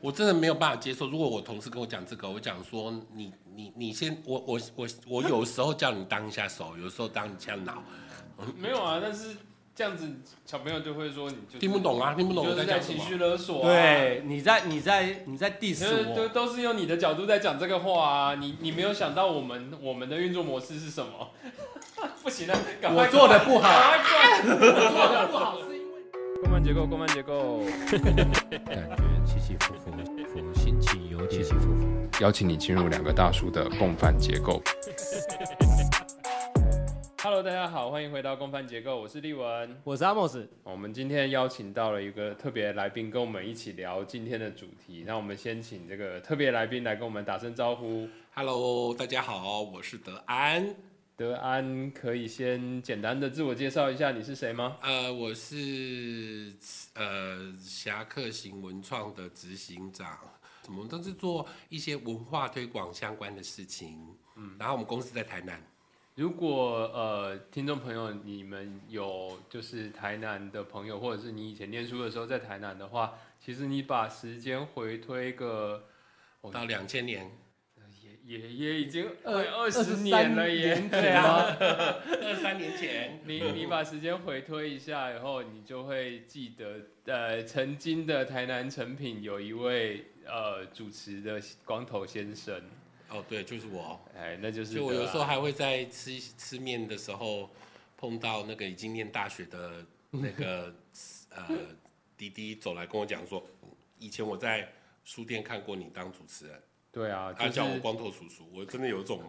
我真的没有办法接受。如果我同事跟我讲这个，我讲说你你你先，我我我我有时候叫你当一下手，有时候当一下脑，没有啊，但是这样子小朋友就会说你就听不懂啊，听不懂我就是在在讲什么。情绪勒索啊。对，你在你在你在 diss 都我，都是用你的角度在讲这个话啊，你你没有想到我们我们的运作模式是什么？不行了，赶快我做的不好，我做的不好是因为共犯结构，共犯结构。感 觉起起伏伏，伏心情有点起起伏伏。邀请你进入两个大叔的共犯结构。Hello，大家好，欢迎回到共犯结构，我是立文。我是阿莫斯，我们今天邀请到了一个特别来宾，跟我们一起聊今天的主题。那我们先请这个特别来宾来跟我们打声招呼。Hello，大家好，我是德安。德安，可以先简单的自我介绍一下你是谁吗？呃，我是呃侠客行文创的执行长，我们都是做一些文化推广相关的事情。嗯，然后我们公司在台南。如果呃，听众朋友你们有就是台南的朋友，或者是你以前念书的时候在台南的话，其实你把时间回推个，哦到两千年，也已经快二二十年了耶，对啊，二三年前，你你把时间回推一下以后，你就会记得，呃，曾经的台南成品有一位呃主持的光头先生，哦，对，就是我。哎，那就是就我有时候还会在吃吃面的时候碰到那个已经念大学的那个呃滴滴走来跟我讲说，以前我在书店看过你当主持人，对啊，他就是叫我光头叔叔，我真的有一种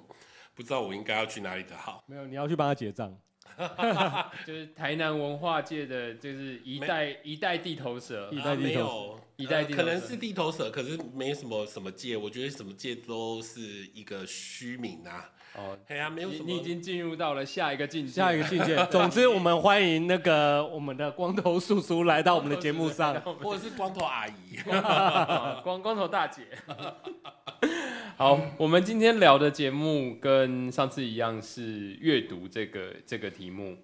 不知道我应该要去哪里的好。没有，你要去帮他结账。就是台南文化界的，就是一代一代地头蛇一，代啊地头没有，可能是地头蛇，可是没什么什么界，我觉得什么界都是一个虚名啊。哦，哎呀，没有什么。你你已经进入到了下一个境界，下一个境界。总之，我们欢迎那个我们的光头叔叔来到我们的节目上。或者是光头阿姨，啊 光光头大姐。好，我们今天聊的节目跟上次一样是阅读这个这个题目。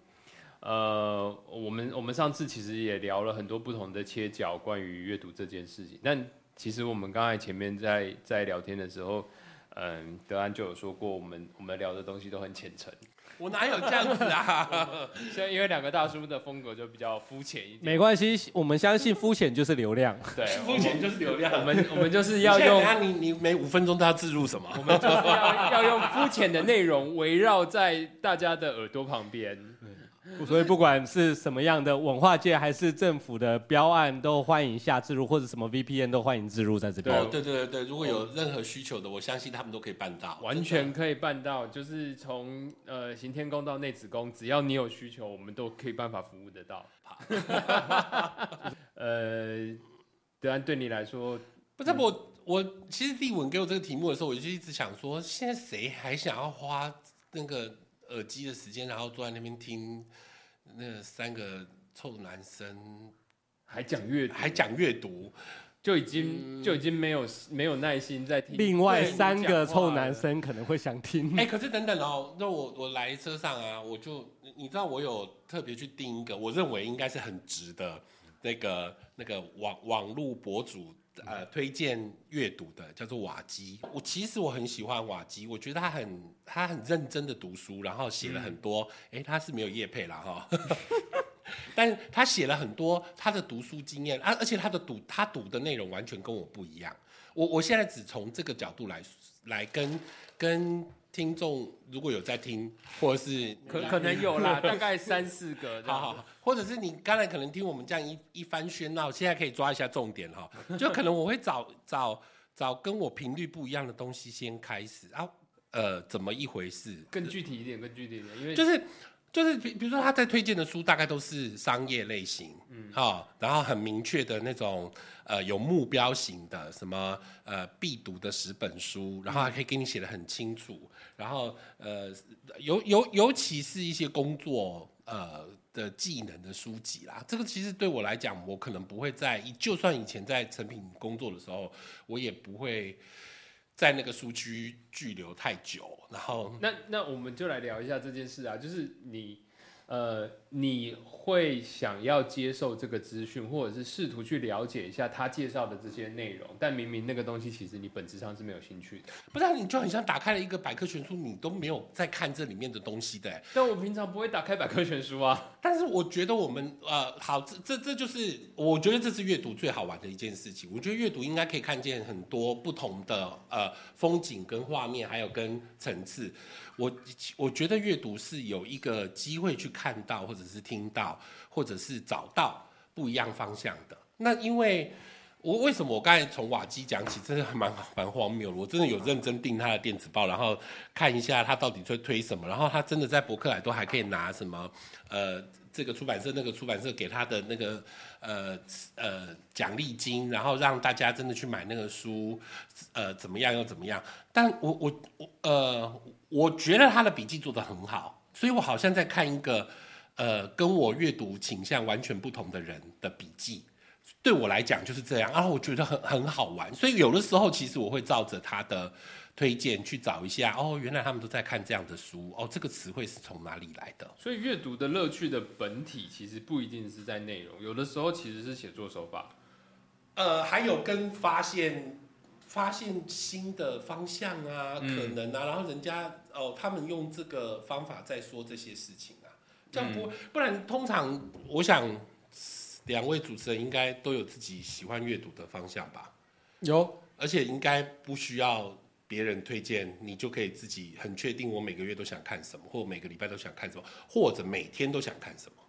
呃，我们我们上次其实也聊了很多不同的切角关于阅读这件事情，但其实我们刚才前面在在聊天的时候，嗯，德安就有说过，我们我们聊的东西都很浅层，我哪有这样子啊？现在因为两个大叔的风格就比较肤浅一点，没关系，我们相信肤浅就是流量。对，肤浅就是流量。我们我们就是要用那，你你每五分钟都要自入什么？我们就是要要用肤浅的内容围绕在大家的耳朵旁边。所以不管是什么样的文化界，还是政府的标案，都欢迎下置入，或者什么 VPN 都欢迎置入在这边。哦，对对对对，如果有任何需求的，我相信他们都可以办到，完全可以办到，就是从呃行天宫到内子宫，只要你有需求，我们都可以办法服务得到。呃，德安对你来说，不是我我其实立文给我这个题目的时候，我就一直想说，现在谁还想要花那个耳机的时间，然后坐在那边听那三个臭男生还讲阅读，还讲阅读？就已经就已经没有没有耐心在听。另外三个臭男生可能会想听。哎、可是等等哦，那我我来车上啊，我就你你知道我有特别去订一个，我认为应该是很值的那个那个网网络博主呃推荐阅读的，叫做瓦基。我其实我很喜欢瓦基，我觉得他很他很认真的读书，然后写了很多，哎、他是没有业配了哈。但是他写了很多他的读书经验，而、而且他的读他读的内容完全跟我不一样。我我现在只从这个角度来来跟跟听众，如果有在听，或者是可可能有啦，大概三四个。好好好，或者是你刚才可能听我们这样一一番喧闹，现在可以抓一下重点哈。就可能我会找找找跟我频率不一样的东西先开始啊，呃，怎么一回事？更具体一点，更具体一点，因为就是就是比比如说他在推荐的书大概都是商业类型，嗯，好、然后很明确的那种呃有目标型的，什么呃必读的十本书，然后还可以给你写的很清楚，然后呃尤尤尤其是一些工作呃的技能的书籍啦，这个其实对我来讲，我可能不会在就算以前在成品工作的时候，我也不会。在那个苏区拘留太久，然后那那我们就来聊一下这件事啊，就是你呃，你会想要接受这个资讯，或者是试图去了解一下他介绍的这些内容，但明明那个东西其实你本质上是没有兴趣的。不然你就很像打开了一个百科全书，你都没有在看这里面的东西的、欸。但我平常不会打开百科全书啊。但是我觉得我们呃，好，这这这就是我觉得这是阅读最好玩的一件事情。我觉得阅读应该可以看见很多不同的呃风景跟画面，还有跟层次。我我觉得阅读是有一个机会去看到，或者是听到，或者是找到不一样方向的。那因为我为什么我刚才从瓦基讲起，真的还蛮蛮荒谬的。我真的有认真订他的电子报，然后看一下他到底在推什么，然后他真的在博客来都还可以拿什么呃这个出版社那个出版社给他的那个呃呃奖励金，然后让大家真的去买那个书，呃怎么样又怎么样？但我我我呃我觉得他的笔记做得很好，所以我好像在看一个呃跟我阅读倾向完全不同的人的笔记。对我来讲就是这样，然后我觉得很很好玩，所以有的时候其实我会照着他的推荐去找一下，哦，原来他们都在看这样的书，哦，这个词汇是从哪里来的？所以阅读的乐趣的本体其实不一定是在内容，有的时候其实是写作手法。呃，还有跟发现发现新的方向啊，嗯。可能啊，然后人家哦，他们用这个方法在说这些事情啊，这样不、不然通常我想两位主持人应该都有自己喜欢阅读的方向吧，有。而且应该不需要别人推荐，你就可以自己很确定我每个月都想看什么，或每个礼拜都想看什么，或者每天都想看什么。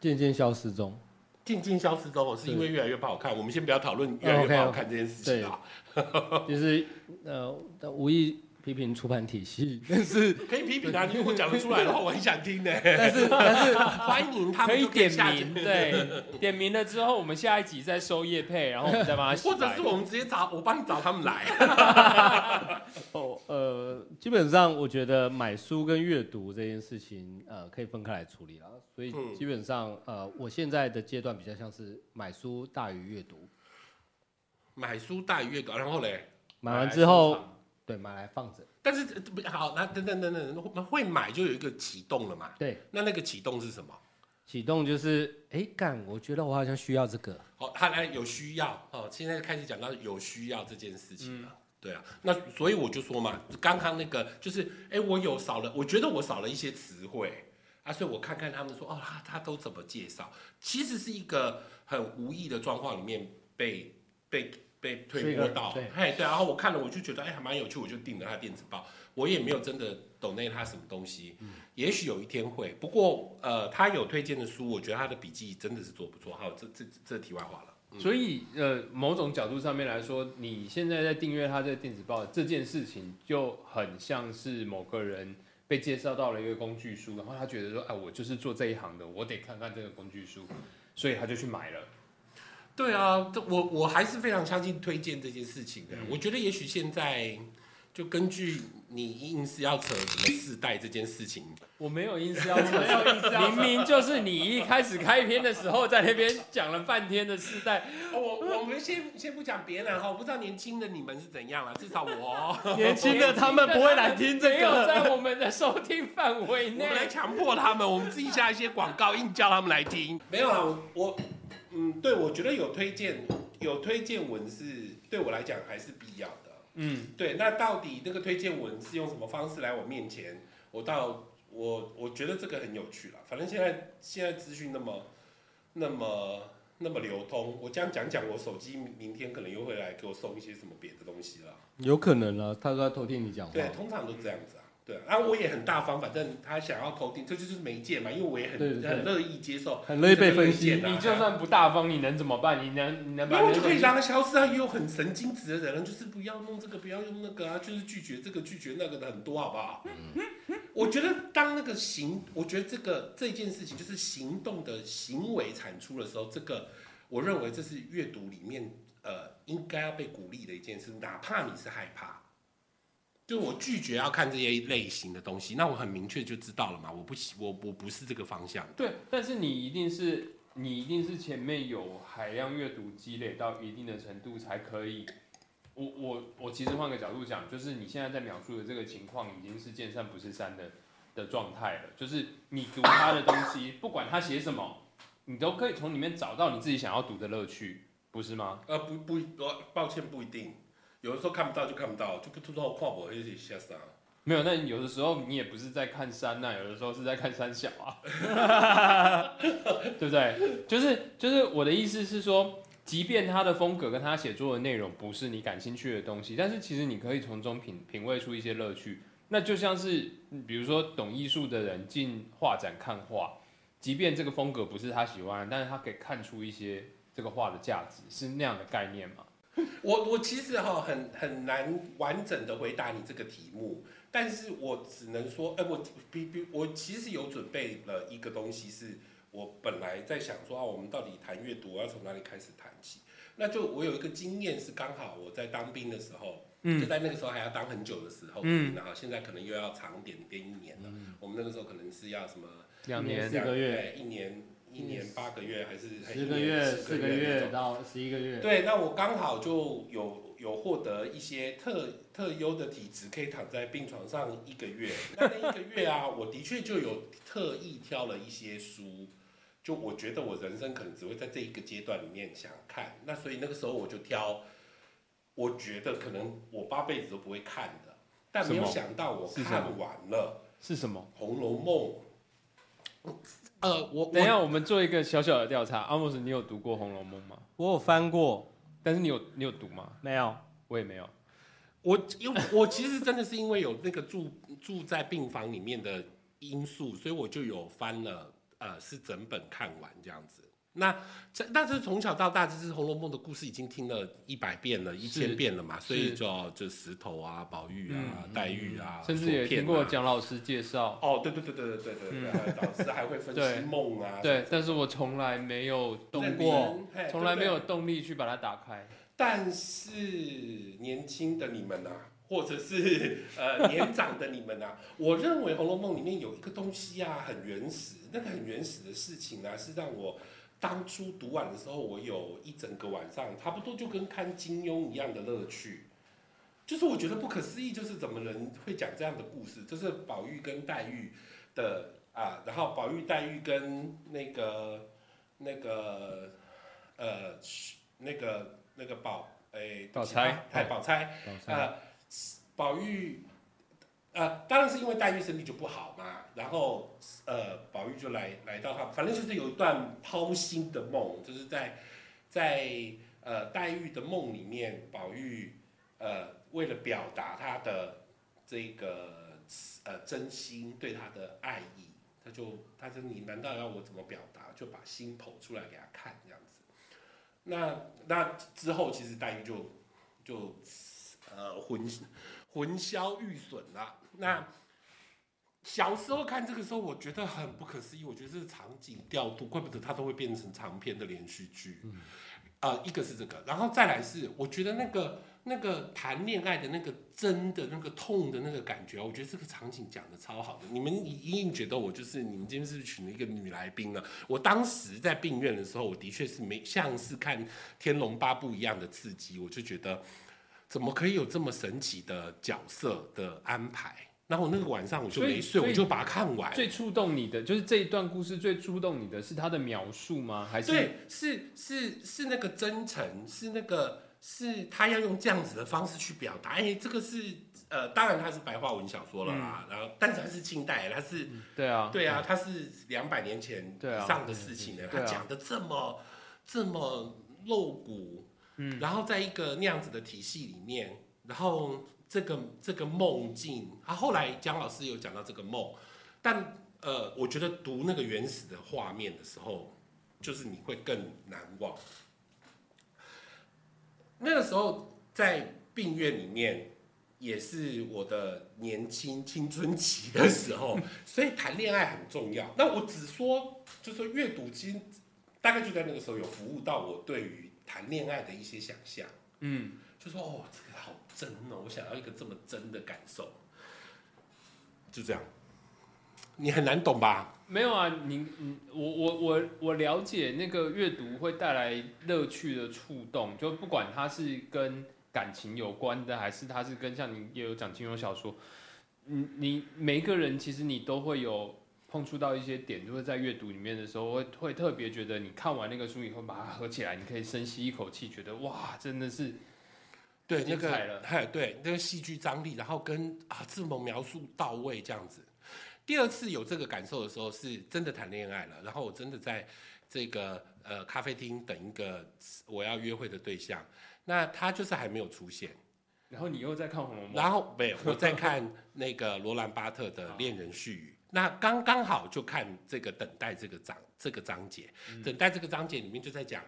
渐渐消失中。渐渐消失中，是因为越来越不好看。我们先不要讨论越来哦越不好看这件事情啊。就是呃，无意批评出版体系，但是可以批评啊，你如果讲得出来的话，我很想听的。但是 但是欢迎他们可以点名，对，点名了之后，我们下一集再收叶配，然后我们再帮他洗 或者是我们直接找我帮你找他们来。哦呃，基本上我觉得买书跟阅读这件事情呃可以分开来处理了，所以嗯。基本上呃我现在的阶段比较像是买书大于阅读，买书大于阅读，然后嘞，买完之后对买来放着，但是呃不好，那等等等等，会买就有一个启动了嘛？对，那那个启动是什么？启动就是哎干，我觉得我好像需要这个，哦，他来有需要哦，现在开始讲到有需要这件事情嗯了。对啊，那所以我就说嘛，刚刚那个就是，哎，我有少了，我觉得我少了一些词汇啊，所以我看看他们说，哦，他他都怎么介绍，其实是一个很无意的状况里面被被被推是一个波到，对哎对，然后我看了我就觉得哎还蛮有趣，我就订了他电子报，我也没有真的懂那他什么东西，嗯也许有一天会，不过呃，他有推荐的书，我觉得他的笔记真的是做不错，好，这这这题外话了。嗯所以呃，某种角度上面来说，你现在在订阅他这个电子报这件事情，就很像是某个人被介绍到了一个工具书，然后他觉得说，哎，我就是做这一行的，我得看看这个工具书，所以他就去买了。对啊，我我还是非常相信推荐这件事情的。嗯我觉得也许现在就根据你硬是要扯什么世代这件事情，我没有硬是要扯，明明就是你一开始开篇的时候在那边讲了半天的世代，哦我我们先先不讲别人哈，我不知道年轻的你们是怎样了，至少我，年轻的他们不会来听这没有个，在我们的收听范围内我们。来强迫他们，我们自己下一些广告，硬叫他们来听。没有啊，我我嗯，对我觉得有推荐有推荐文是对我来讲还是必要的。嗯，对，那到底那个推荐文是用什么方式来我面前？我到我我觉得这个很有趣了。反正现在现在资讯那么那么那么流通，我这样讲讲，我手机明天可能又会来给我送一些什么别的东西了。有可能啊，他都在偷听你讲话，对，通常都这样子啊。对啊，然后我也很大方，反正他想要偷听，这就是媒介嘛，因为我也很对对对很乐意接受，很乐意被分析你就算不大方，你能怎么办？你能你能把没有，我就可以让他消失啊！也有很神经质的人，就是不要弄这个，不要用那个啊，就是拒绝这个，拒绝那个的很多，好不好？我觉得当那个行，我觉得这个这件事情就是行动的行为产出的时候，这个我认为这是阅读里面呃应该要被鼓励的一件事，哪怕你是害怕。就我拒绝要看这些类型的东西，那我很明确就知道了嘛，我不喜我我不是这个方向。对，但是你一定是你一定是前面有海量阅读积累到一定的程度才可以。我我我其实换个角度讲，就是你现在在描述的这个情况已经是见山不是山的的状态了，就是你读他的东西，不管他写什么，你都可以从里面找到你自己想要读的乐趣，不是吗？呃，不不，呃抱歉，不一定。有的时候看不到就看不到，就不知道跨博一起下山。没有，那有的时候你也不是在看山呐、有的时候是在看山小啊，对不对？就是就是我的意思是说，即便他的风格跟他写作的内容不是你感兴趣的东西，但是其实你可以从中品品味出一些乐趣。那就像是比如说懂艺术的人进画展看画，即便这个风格不是他喜欢，但是他可以看出一些这个画的价值，是那样的概念嘛？我我其实哈很很难完整的回答你这个题目，但是我只能说，哎、我比比我其实有准备了一个东西，是我本来在想说啊，我们到底谈阅读要从哪里开始谈起？那就我有一个经验是刚好我在当兵的时候，嗯就在那个时候还要当很久的时候，嗯然后现在可能又要长点变一年了。我们那个时候可能是要什么两年四个月，一年一年八个月还是还是十个月、十四个月到十一个月，对，那我刚好就有有获得一些特特优的体质，可以躺在病床上一个月。那那一个月啊，我的确就有特意挑了一些书，就我觉得我人生可能只会在这一个阶段里面想看。那所以那个时候我就挑，我觉得可能我八辈子都不会看的，但没有想到我看完了是什么？《红楼梦》。呃，我等一下，我我们做一个小小的调查。阿莫斯，你有读过《红楼梦》吗？我有翻过，但是你有你有读吗？没有？我也没有。我因为我其实真的是因为有那个住住在病房里面的因素，所以我就有翻了，呃，是整本看完这样子。那这，那是从小到大，这是《红楼梦》的故事，已经听了一百遍了，一千遍了嘛，所以就就石头啊，宝玉啊，黛玉啊，甚至也听过蒋老师介绍。哦，对对对对对对对，老师还会分析梦啊。对，但是我从来没有动过，从来没有动力去把它打开。但是年轻的你们呐，或者是呃年长的你们呐，我认为《红楼梦》里面有一个东西呀，很原始，那个很原始的事情啊，是让我。当初读完的时候，我有一整个晚上，差不多就跟看金庸一样的乐趣。就是我觉得不可思议，就是怎么人会讲这样的故事？就是宝玉跟黛玉的啊，然后宝玉、黛玉跟那个那个呃那个那个宝诶，宝钗哎宝钗，呃，宝玉，呃，当然是因为黛玉身体就不好嘛，然后呃，宝玉就来来到他，反正就是有一段掏心的梦，就是在在呃黛玉的梦里面，宝玉呃为了表达他的这个呃真心对他的爱意，他就他说你难道要我怎么表达？就把心剖出来给他看这样子。那那之后，其实黛玉就就呃魂魂消玉损了。那小时候看这个时候，我觉得很不可思议。我觉得这个场景调度，怪不得它都会变成长篇的连续剧。呃，一个是这个，然后再来是，我觉得那个那个谈恋爱的那个真的那个痛的那个感觉，我觉得这个场景讲的超好的。你们一定觉得我就是你们今天是不是请了一个女来宾了？我当时在病院的时候，我的确是没像是看《天龙八部》一样的刺激，我就觉得怎么可以有这么神奇的角色的安排？然后我那个晚上我就没睡，我就把它看完。最触动你的就是这一段故事最触动你的是他的描述吗？还是对，是是是那个真诚，是那个是他要用这样子的方式去表达。哎，这个是呃，当然它是白话文小说了啦，然后但是它是清代，它是对啊，对啊，它是两百年前对啊以上的事情了，对啊他讲的这么这么露骨，嗯，然后在一个那样子的体系里面，然后这个这个梦境，啊，后来姜老师有讲到这个梦，但呃，我觉得读那个原始的画面的时候，就是你会更难忘。那个时候在病院里面，也是我的年轻青春期的时候，所以谈恋爱很重要。那我只说，就是说阅读，其实大概就在那个时候有服务到我对于谈恋爱的一些想象。嗯，就说哦，真哦，我想要一个这么真的感受，就这样。你很难懂吧？没有啊，你你我我我我了解那个阅读会带来乐趣的触动，就不管它是跟感情有关的，还是它是跟像你也有讲金庸小说，你你每一个人其实你都会有碰触到一些点，就是在阅读里面的时候，会会特别觉得你看完那个书以后，把它合起来，你可以深吸一口气，觉得哇，真的是对那个，嗨，对那个戏剧张力，然后跟啊字幕描述到位这样子。第二次有这个感受的时候，是真的谈恋爱了，然后我真的在这个呃咖啡厅等一个我要约会的对象，那他就是还没有出现，然后你又在看《红楼梦》，然后没有我在看那个罗兰巴特的《恋人絮语》，那刚刚好就看这个等待这个章这个章节，等待这个章节里面就在讲。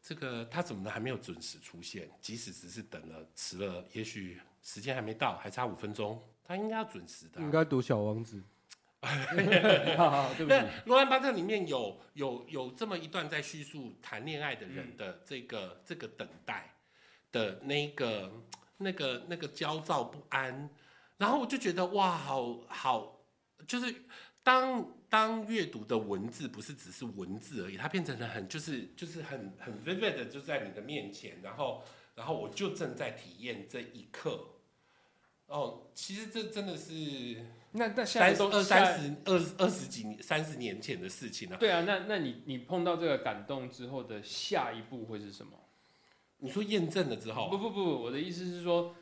这个他怎么还没有准时出现？即使只是等了迟了，也许时间还没到，还差五分钟，他应该要准时的啊、应该读《小王子 》。好好对不那起，罗兰巴特里面有有有这么一段在叙述谈恋爱的人的这个、这个等待的那个那个那个焦躁不安，然后我就觉得哇，好好，就是当当阅读的文字不是只是文字而已，它变成了很就是就是很很 vivid 的就在你的面前，然后然后我就正在体验这一刻。哦，其实这真的是那那下三都二三十二二十几年三十年前的事情了、对啊，那那你你碰到这个感动之后的下一步会是什么？你说验证了之后，不不不，我的意思是说，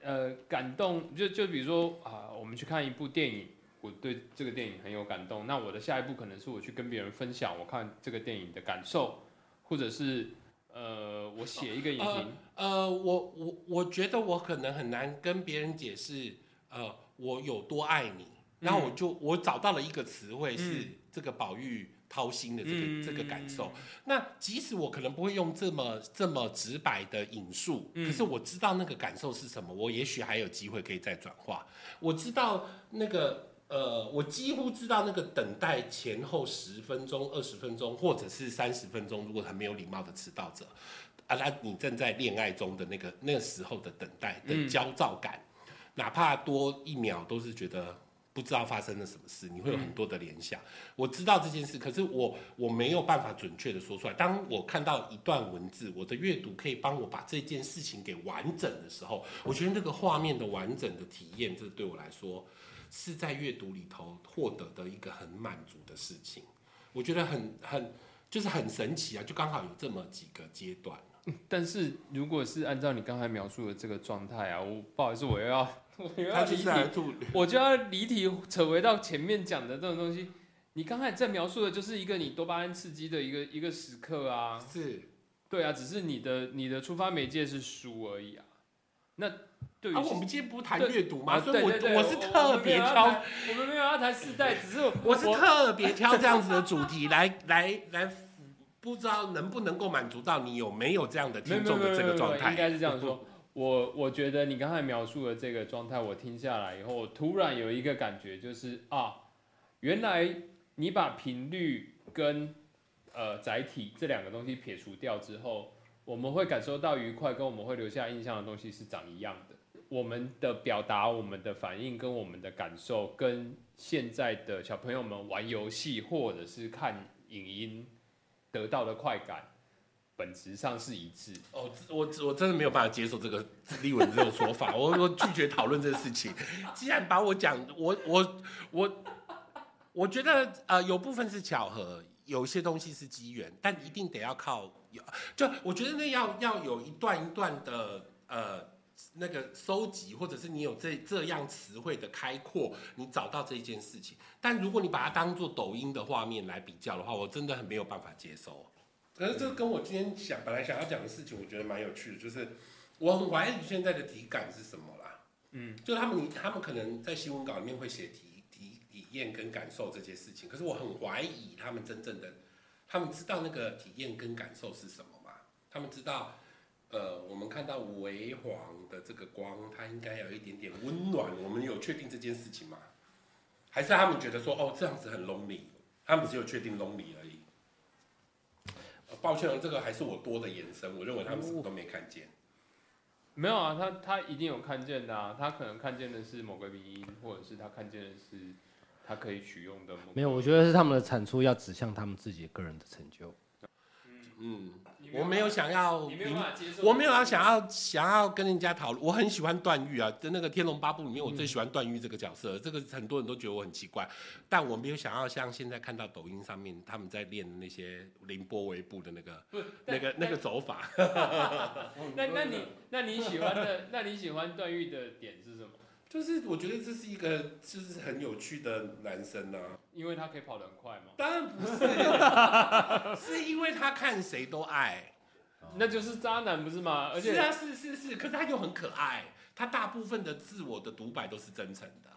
呃，感动就就比如说啊、我们去看一部电影，我对这个电影很有感动，那我的下一步可能是我去跟别人分享我看这个电影的感受，或者是呃，我写一个影评。呃，我我我觉得我可能很难跟别人解释，呃，我有多爱你。然后我就我找到了一个词汇是这个宝玉掏心的这个、嗯这个感受。那即使我可能不会用这么这么直白的引述，可是我知道那个感受是什么，我也许还有机会可以再转化。我知道那个。呃，我几乎知道那个等待前后十分钟、二十分钟，或者是三十分钟，如果很没有礼貌的迟到者，啊，那你正在恋爱中的那个那个时候的等待的焦躁感，哪怕多一秒，都是觉得不知道发生了什么事，你会有很多的联想。我知道这件事，可是我我没有办法准确的说出来。当我看到一段文字，我的阅读可以帮我把这件事情给完整的时候，我觉得那个画面的完整的体验，这对我来说是在阅读里头获得的一个很满足的事情。我觉得很很就是很神奇啊，就刚好有这么几个阶段。但是如果是按照你刚才描述的这个状态啊，我不好意思，我又要 我又要他离题，我就要离题扯回到前面讲的这种东西。你刚才在描述的就是一个你多巴胺刺激的一个一个时刻啊，是对啊，只是你的你的出发媒介是书而已啊。那对于啊，我们今天不是谈阅读吗？啊所以我我是特别挑，我们没有要谈世代，只是我是特别挑这样子的主题来来来，不知道能不能够满足到你有没有这样的听众的这个状态？应该是这样说。我我觉得你刚才描述的这个状态，我听下来以后，我突然有一个感觉，就是啊，原来你把频率跟呃载体这两个东西撇除掉之后，我们会感受到愉快，跟我们会留下印象的东西是长一样的。我们的表达、我们的反应跟我们的感受，跟现在的小朋友们玩游戏或者是看影音得到的快感，本质上是一致。哦，我我真的没有办法接受这个立文这种说法，我我拒绝讨论这个事情。既然把我讲，我我我我觉得呃有部分是巧合，有一些东西是机缘，但一定得要靠有，就我觉得那要要有一段一段的呃。那个收集，或者是你有这这样词汇的开阔，你找到这一件事情。但如果你把它当做抖音的画面来比较的话，我真的很没有办法接受。可是这跟我今天想本来想要讲的事情，我觉得蛮有趣的，就是我很怀疑现在的体感是什么啦。嗯，就他们他们可能在新闻稿里面会写体验跟感受这些事情，可是我很怀疑他们真正的，他们知道那个体验跟感受是什么吗？他们知道，呃，我们看到微黄的这个光，它应该有一点点温暖，我们有确定这件事情吗？还是他们觉得说，哦，这样子很 lonely，他们只有确定 lonely 而已。抱歉，这个还是我多的延伸，我认为他们什么都没看见。没有啊，他他一定有看见的啊，他可能看见的是某个原因，或者是他看见的是他可以取用的没有，我觉得是他们的产出要指向他们自己个人的成就。嗯，你我没有想要我没有要想要想要跟人家讨论，我很喜欢段誉啊，在那个《天龙八部》里面，我最喜欢段誉这个角色，这个很多人都觉得我很奇怪，但我没有想要像现在看到抖音上面他们在练的那些凌波微步的那个不 是那个那个走法。那那你那你喜欢的，那你喜欢段誉的点是什么？就是我觉得这是一个就是很有趣的男生啊，因为他可以跑得很快嘛，当然不是，是因为他看谁都爱，那就是渣男不是吗？而且是啊是是是，可是他又很可爱，他大部分的自我的独白都是真诚的。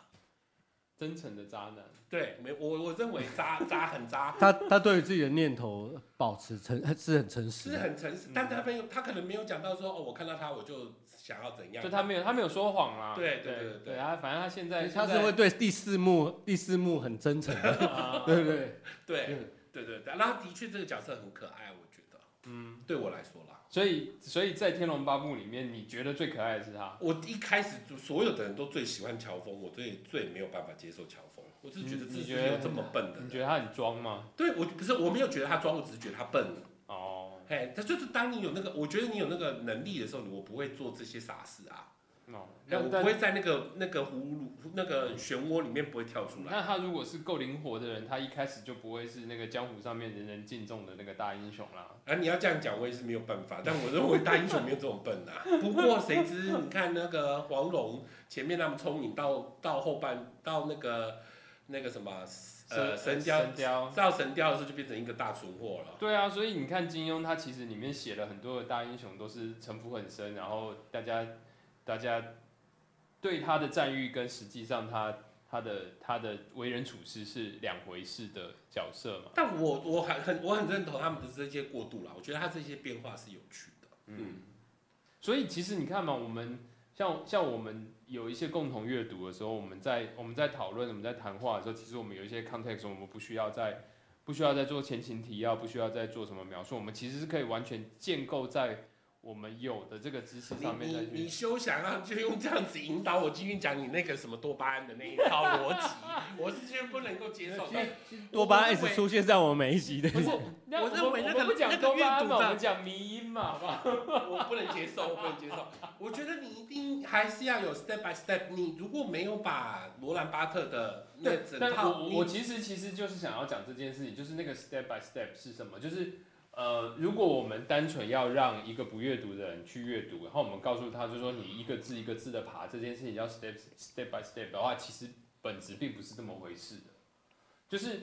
真诚的渣男，对，没我我认为渣 渣很渣，他他对于自己的念头保持诚是很诚实是，很诚实，但他没有，他可能没有讲到说哦，我看到他我就想要怎样，就他没有他没有说谎啦。对对对对他反正他现在他是会对第四幕第四幕很真诚 对不对？对嗯对对对，然后的确这个角色很可爱，我觉得嗯，对我来说啦，所以所以在《天龙八部》里面，你觉得最可爱的是他？我一开始就所有的人都最喜欢乔峰，我最最没有办法接受乔峰，我就是觉得这是你你觉得有这么笨的人，你觉得他很装吗？对我不是我没有觉得他装，我只是觉得他笨。哦嘿，他就是当你有那个，我觉得你有那个能力的时候，我不会做这些傻事啊。哦，那，我不会在那个那个葫芦那个漩涡里面不会跳出来。那他如果是够灵活的人，他一开始就不会是那个江湖上面人人敬重的那个大英雄啦。啊，你要这样讲，我也是没有办法。但我认为 大英雄没有这种笨啊。不过谁知你看那个黄蓉前面那么聪明，到到后半到那个那个什么呃神雕神雕，到神雕的时候就变成一个大蠢货了。对啊，所以你看金庸，他其实里面写了很多的大英雄都是城府很深，然后大家大家对他的赞誉跟实际上他他的他的为人处事是两回事的角色嘛。但我我很很我很认同他们的这些过渡啦，我觉得他这些变化是有趣的。嗯，所以其实你看嘛，我们像像我们有一些共同阅读的时候，我们在我们在讨论、我们在谈话的时候，其实我们有一些 context，我们不需要再不需要再做前情提要，不需要再做什么描述，我们其实是可以完全建构在我们有的这个知识上面再你你你。休想要就用这样子引导我继续讲你那个什么多巴胺的那一套逻辑，我是绝对不能够接受的。多巴胺一直出现在我们每一集的，不是，我认为那个那个多巴胺嘛，阅读的我们讲迷因嘛，好不好？我不能接受，我不能接受。我觉得你一定还是要有 step by step。你如果没有把罗兰巴特的那对，整套，我我其实其实就是想要讲这件事情，就是那个 step by step 是什么？就是呃，如果我们单纯要让一个不阅读的人去阅读，然后我们告诉他，就说你一个字一个字的爬这件事情叫 step step by step 的话，其实本质并不是这么回事的。就是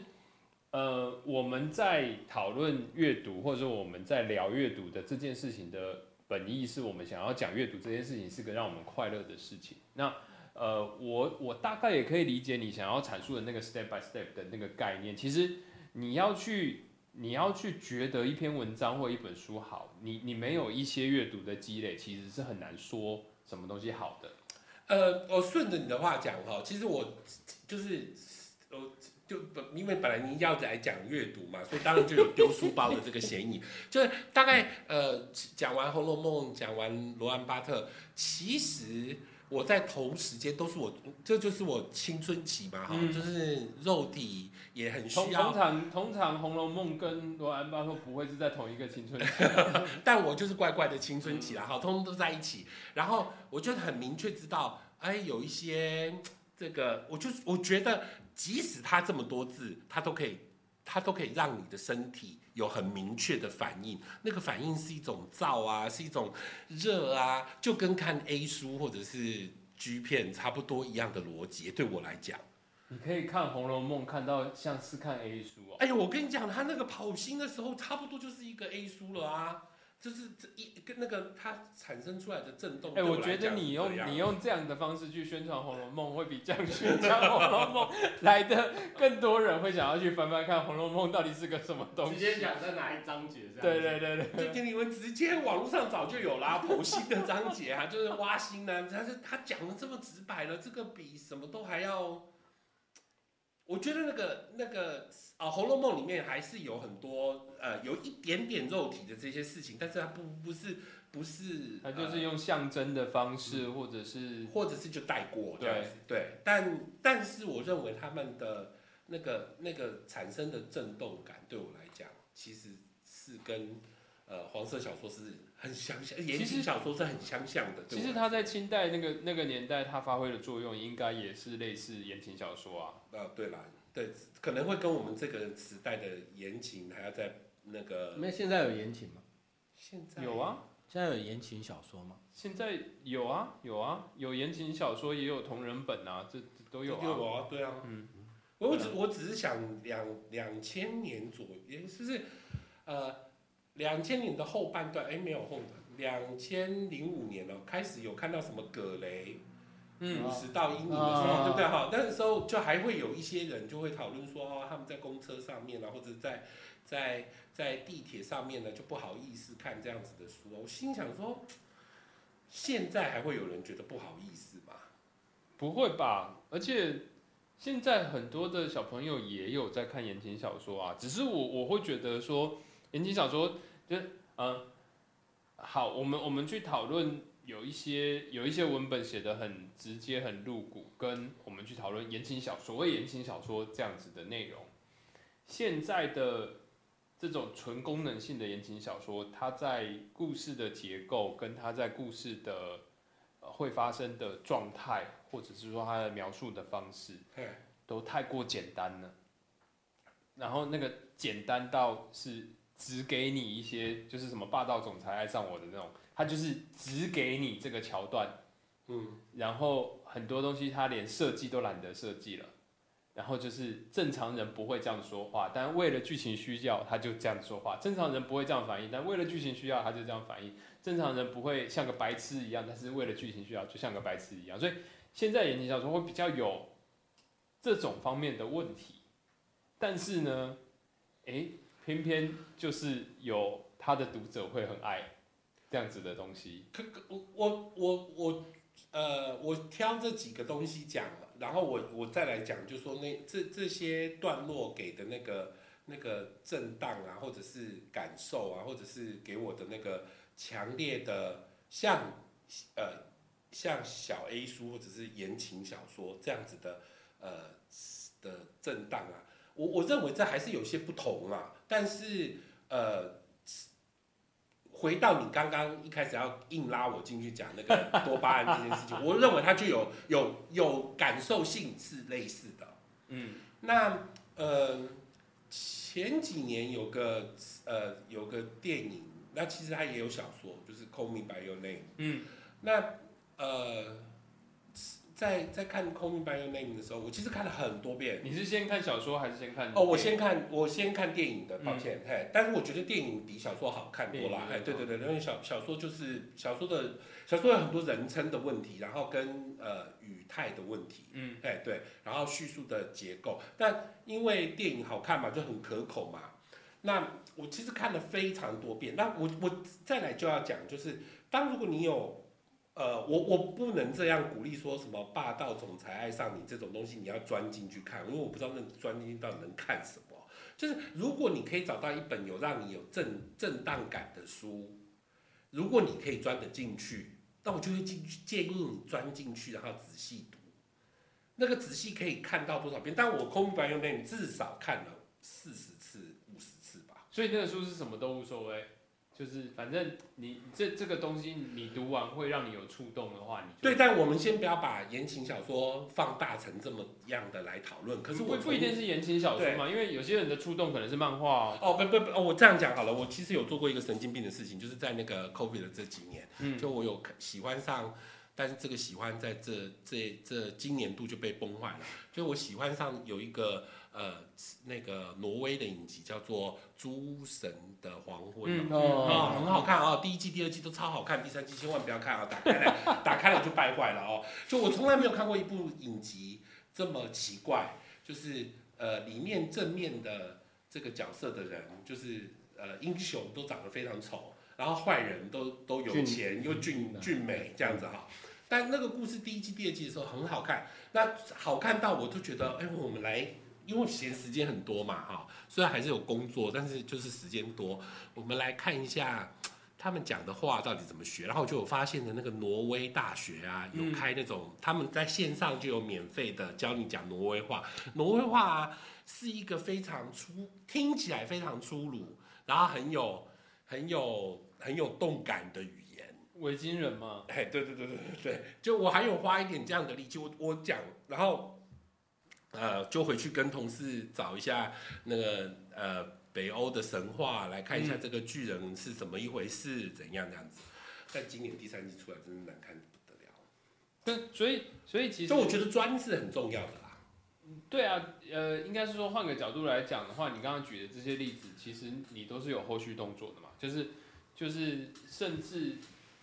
呃，我们在讨论阅读，或者说我们在聊阅读的这件事情的本意，是我们想要讲阅读这件事情是个让我们快乐的事情。那呃，我我大概也可以理解你想要阐述的那个 step by step 的那个概念。其实你要去你要去觉得一篇文章或一本书好，你你没有一些阅读的积累，其实是很难说什么东西好的。呃，我顺着你的话讲哈，其实我就是呃。就本因为本来你要来讲阅读嘛，所以当然就有丢书包的这个嫌疑。就是大概呃讲完《红楼梦》，讲完罗安巴特，其实我在同时间都是我，这就是我青春期嘛哈，嗯就是肉体也很需通通要，常通常《红楼梦》跟罗安巴托不会是在同一个青春期。但我就是怪怪的青春期啦，哈，通通都在一起。然后我就很明确知道，哎，有一些这个，我就是我觉得，即使他这么多字，他都可以，它都可以让你的身体有很明确的反应。那个反应是一种燥啊，是一种热啊，就跟看 A 书或者是 G 片差不多一样的逻辑。对我来讲，你可以看《红楼梦》看到像是看 A 书哦。哎呦，我跟你讲，他那个跑心的时候，差不多就是一个 A 书了啊。就是这一跟那个它产生出来的震动，哎、对我觉得你用你用这样的方式去宣传《红楼梦》，会比这样宣传《红楼梦》来的更多人会想要去翻翻看《红楼梦》到底是个什么东西。直接讲在哪一章节这对对对对，就给你们直接网络上早就有啦，剖析的章节啊，就是挖心呢、他是他讲的这么直白了，这个比什么都还要。我觉得那个那个啊，《红楼梦》里面还是有很多呃，有一点点肉体的这些事情，但是它不不是不是，它就是用象征的方式，或者是或者是就带过这样子，对。但但是我认为他们的那个那个产生的震动感，对我来讲，其实是跟呃黄色小说是很相像，言情小说是很相像的。其实他在清代那个那个年代，他发挥的作用应该也是类似言情小说啊。呃对啦，对，可能会跟我们这个时代的言情还要在那个那现在有言情吗？现在有啊，现在有言情小说吗？现在有啊有啊，有言情小说，也有同人本啊，这这都有啊。有啊，对啊，嗯，我只我只是想两两千年左右，也就是呃两千年的后半段，哎没有后段，两千零五年了，开始有看到什么葛雷嗯五十道阴影的时啊候，对不对哈？那个时候就还会有一些人就会讨论说，哦，他们在公车上面啊，或者在在在地铁上面呢，就不好意思看这样子的书。我心想说，现在还会有人觉得不好意思吗？不会吧？而且现在很多的小朋友也有在看言情小说啊，只是我我会觉得说言情小说就是呃，好，我们我们去讨论有一些有一些文本写的很直接很露骨，跟我们去讨论言情小所谓言情小说这样子的内容，现在的。这种纯功能性的言情小说，它在故事的结构跟它在故事的呃会发生的状态，或者是说它的描述的方式，都太过简单了。然后那个简单到是只给你一些，就是什么霸道总裁爱上我的那种，他就是只给你这个桥段，嗯，然后很多东西他连设计都懒得设计了。然后就是正常人不会这样说话，但为了剧情需要，他就这样说话。正常人不会这样反应，但为了剧情需要，他就这样反应。正常人不会像个白痴一样，但是为了剧情需要，就像个白痴一样。所以现在言情小说会比较有这种方面的问题，但是呢，诶，偏偏就是有他的读者会很爱这样子的东西。可可我我我我呃，我挑这几个东西讲，然后我我再来讲，就说那这这些段落给的那个那个震荡啊，或者是感受啊，或者是给我的那个强烈的像呃像小 A 书或者是言情小说这样子的呃的震荡啊，我我认为这还是有些不同啊，但是呃。回到你刚刚一开始要硬拉我进去讲那个多巴胺这件事情，我认为它就有有有感受性是类似的。嗯，那呃前几年有个呃有个电影，那其实它也有小说，就是《Call Me by Your Name》。嗯，那呃在在看《Call Me by Your Name》的时候，我其实看了很多遍。你是先看小说还是先看？哦，我先看我先看电影的，抱歉，嘿，但是我觉得电影比小说好看多电影啦，哎，对对对，因为小小说就是小说的小说有很多人称的问题，然后跟呃语态的问题，嗯，哎对，然后叙述的结构，但因为电影好看嘛，就很可口嘛，那我其实看了非常多遍，那我我再来就要讲，就是当如果你有。呃，我我不能这样鼓励说什么霸道总裁爱上你这种东西，你要钻进去看，因为我不知道那钻进去到底能看什么。就是如果你可以找到一本有让你有震震荡感的书，如果你可以钻得进去，那我就会进去建议你钻进去，然后仔细读。那个仔细可以看到多少遍？但我空白用电至少看了四十次、五十次吧。所以那个书是什么都无所谓，就是反正你这这个东西你读完会让你有触动的话，你对，但我们先不要把言情小说放大成这么样的来讨论。可是我不不一定是言情小说嘛，因为有些人的触动可能是漫画、哦。哦，不不不，哦，我这样讲好了。我其实有做过一个神经病的事情，就是在那个 COVID 的这几年，嗯，就我有喜欢上，但是这个喜欢在这这这今年度就被崩坏了。就我喜欢上有一个呃那个挪威的影集叫做《诸神的黄昏》嗯哦，很好看哦，第一季、第二季都超好看，第三季千万不要看啊，打开来 打开了就败坏了哦。就我从来没有看过一部影集这么奇怪，就是呃里面正面的这个角色的人，就是呃英雄都长得非常丑，然后坏人都都有俊钱又俊嗯俊美这样子哈。但那个故事第一季、第二季的时候很好看，那好看到我就觉得，哎，我们来，因为闲时间很多嘛哈，虽然还是有工作，但是就是时间多，我们来看一下他们讲的话到底怎么学。然后就有发现的那个挪威大学啊，有嗯开那种、他们在线上就有免费的教你讲挪威话。挪威话、啊、是一个非常粗，听起来非常粗鲁，然后很有很有很有动感的语言。维京人嘛，哎，对对对对对对，就我还有花一点这样的力气，我我讲，然后呃，就回去跟同事找一下那个呃北欧的神话，来看一下这个巨人是怎么一回事，怎样这样子。但今年第三季出来，真的难看得不得了。对，所以所以其实所以我觉得专是很重要的啦。对啊，呃，应该是说换个角度来讲的话，你刚刚举的这些例子，其实你都是有后续动作的嘛，就是就是甚至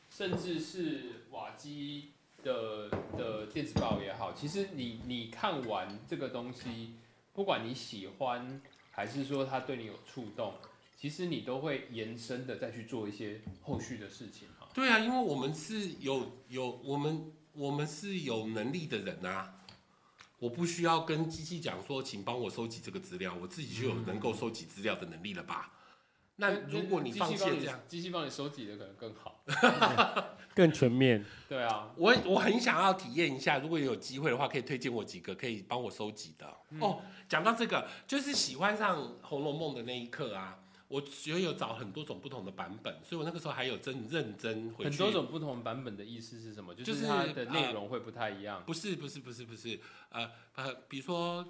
甚至是瓦基的的电子报也好，其实你你看完这个东西，不管你喜欢还是说它对你有触动，其实你都会延伸的再去做一些后续的事情哈。对啊，因为我们是有有我们我们是有能力的人啊。我不需要跟机器讲说，请帮我收集这个资料，我自己就有能够收集资料的能力了吧？那如果你放弃了这样，机器帮你收集的可能更好。更全面。对啊，我我很想要体验一下，如果有机会的话，可以推荐我几个可以帮我收集的。哦，讲到这个，就是喜欢上《红楼梦》的那一刻啊，我觉有找很多种不同的版本，所以我那个时候还有真认真回去。很多种不同版本的意思是什么？就就是是它的内容会不太一样。不是不是不是不是，呃呃，比如说。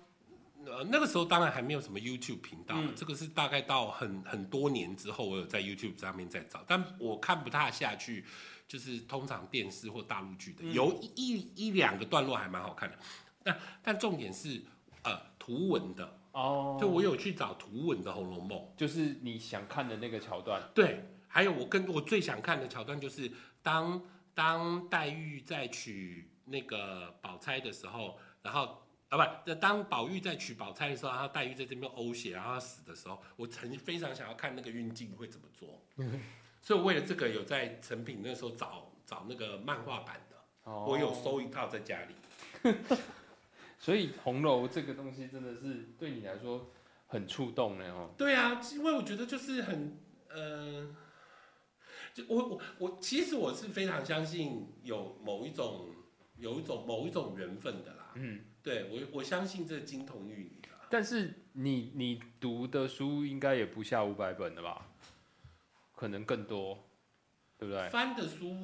呃，那个时候当然还没有什么 YouTube 频道，嗯。这个是大概到很很多年之后，我有在 YouTube 上面再找，但我看不太下去，就是通常电视或大陆剧的，嗯。有一一一两个段落还蛮好看的，但但重点是呃图文的，哦，就我有去找图文的《红楼梦》，就是你想看的那个桥段。对，还有我跟我最想看的桥段就是当当黛玉在娶那个宝钗的时候，然后啊不，当宝玉在娶宝钗的时候，然后黛玉在这边呕血，然后她死的时候，我曾非常想要看那个运镜会怎么做，所以我为了这个有在成品那时候找找那个漫画版的，哦我有收一套在家里。所以红楼这个东西真的是对你来说很触动呢哦。对啊，因为我觉得就是很，呃，就我我我其实我是非常相信有某一种有一种某一种缘分的啦。嗯，对我我相信这金童玉女啊。但是你你读的书应该也不下五百本的吧？可能更多，对不对？翻的书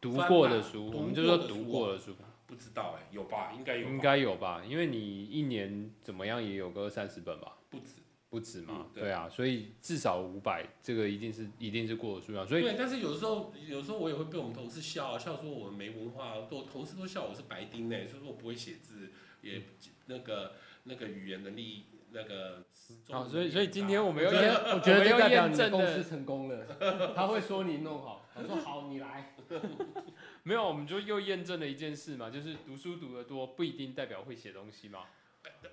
读过的书，我们就说读过的书，不知道哎、有吧？应该有吧，应该有吧？因为你一年怎么样也有个三十本吧？不止。不止嘛嗯，对对啊，所以至少五百，这个一定是一定是过的数量，所以对，但是有时候有时候我也会被我们同事笑啊，笑说我们没文化，我同事都笑我是白丁呢、所以说我不会写字，也那个那个语言能力那个。好，所以所以今天我们我觉要验，我觉得们要这代表验证的公司成功了，他会说你弄好，我说好你来。没有，我们就又验证了一件事嘛，就是读书读得多不一定代表会写东西嘛。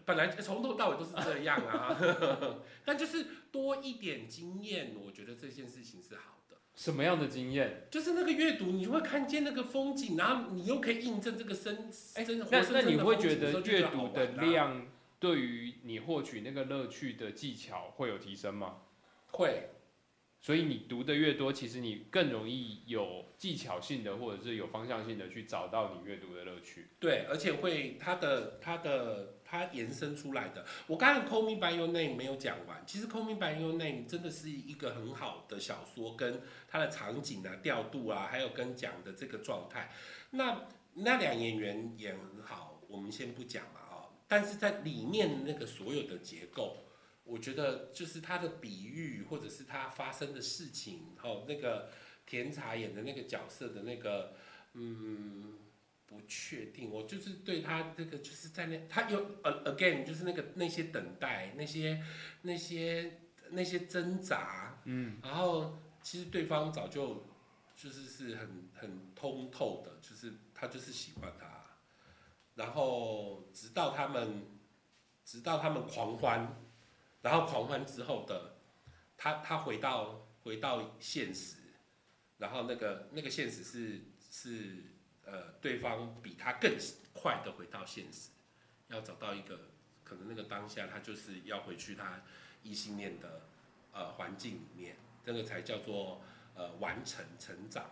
本来从头到尾都是这样啊，但就是多一点经验，我觉得这件事情是好的。什么样的经验？就是那个阅读，你会看见那个风景，然后你又可以印证这个生哎真活那那你会觉得阅读的量对于你获取那个乐趣的技巧会有提升吗？会所以你读的越多，其实你更容易有技巧性的或者是有方向性的去找到你阅读的乐趣。对，而且会它的它的它延伸出来的。我刚刚《Call Me by Your Name》没有讲完，其实《Call Me by Your Name》真的是一个很好的小说，跟它的场景啊、调度啊，还有跟讲的这个状态。那那两演员也很好，我们先不讲嘛啊、但是在里面那个所有的结构。我觉得就是他的比喻，或者是他发生的事情，哦，那个甜茶演的那个角色的那个，嗯，不确定。我就是对他这个，就是在那，他有呃 again，就是那个那些等待，那些那些那些挣扎，嗯，然后其实对方早就就是是很很通透的，就是他就是喜欢他，然后直到他们直到他们狂欢。然后狂欢之后的他，他回到回到现实，然后那个那个现实是是呃，对方比他更快的回到现实，要找到一个可能那个当下他就是要回去他异性恋的呃环境里面，这个才叫做呃完成成长。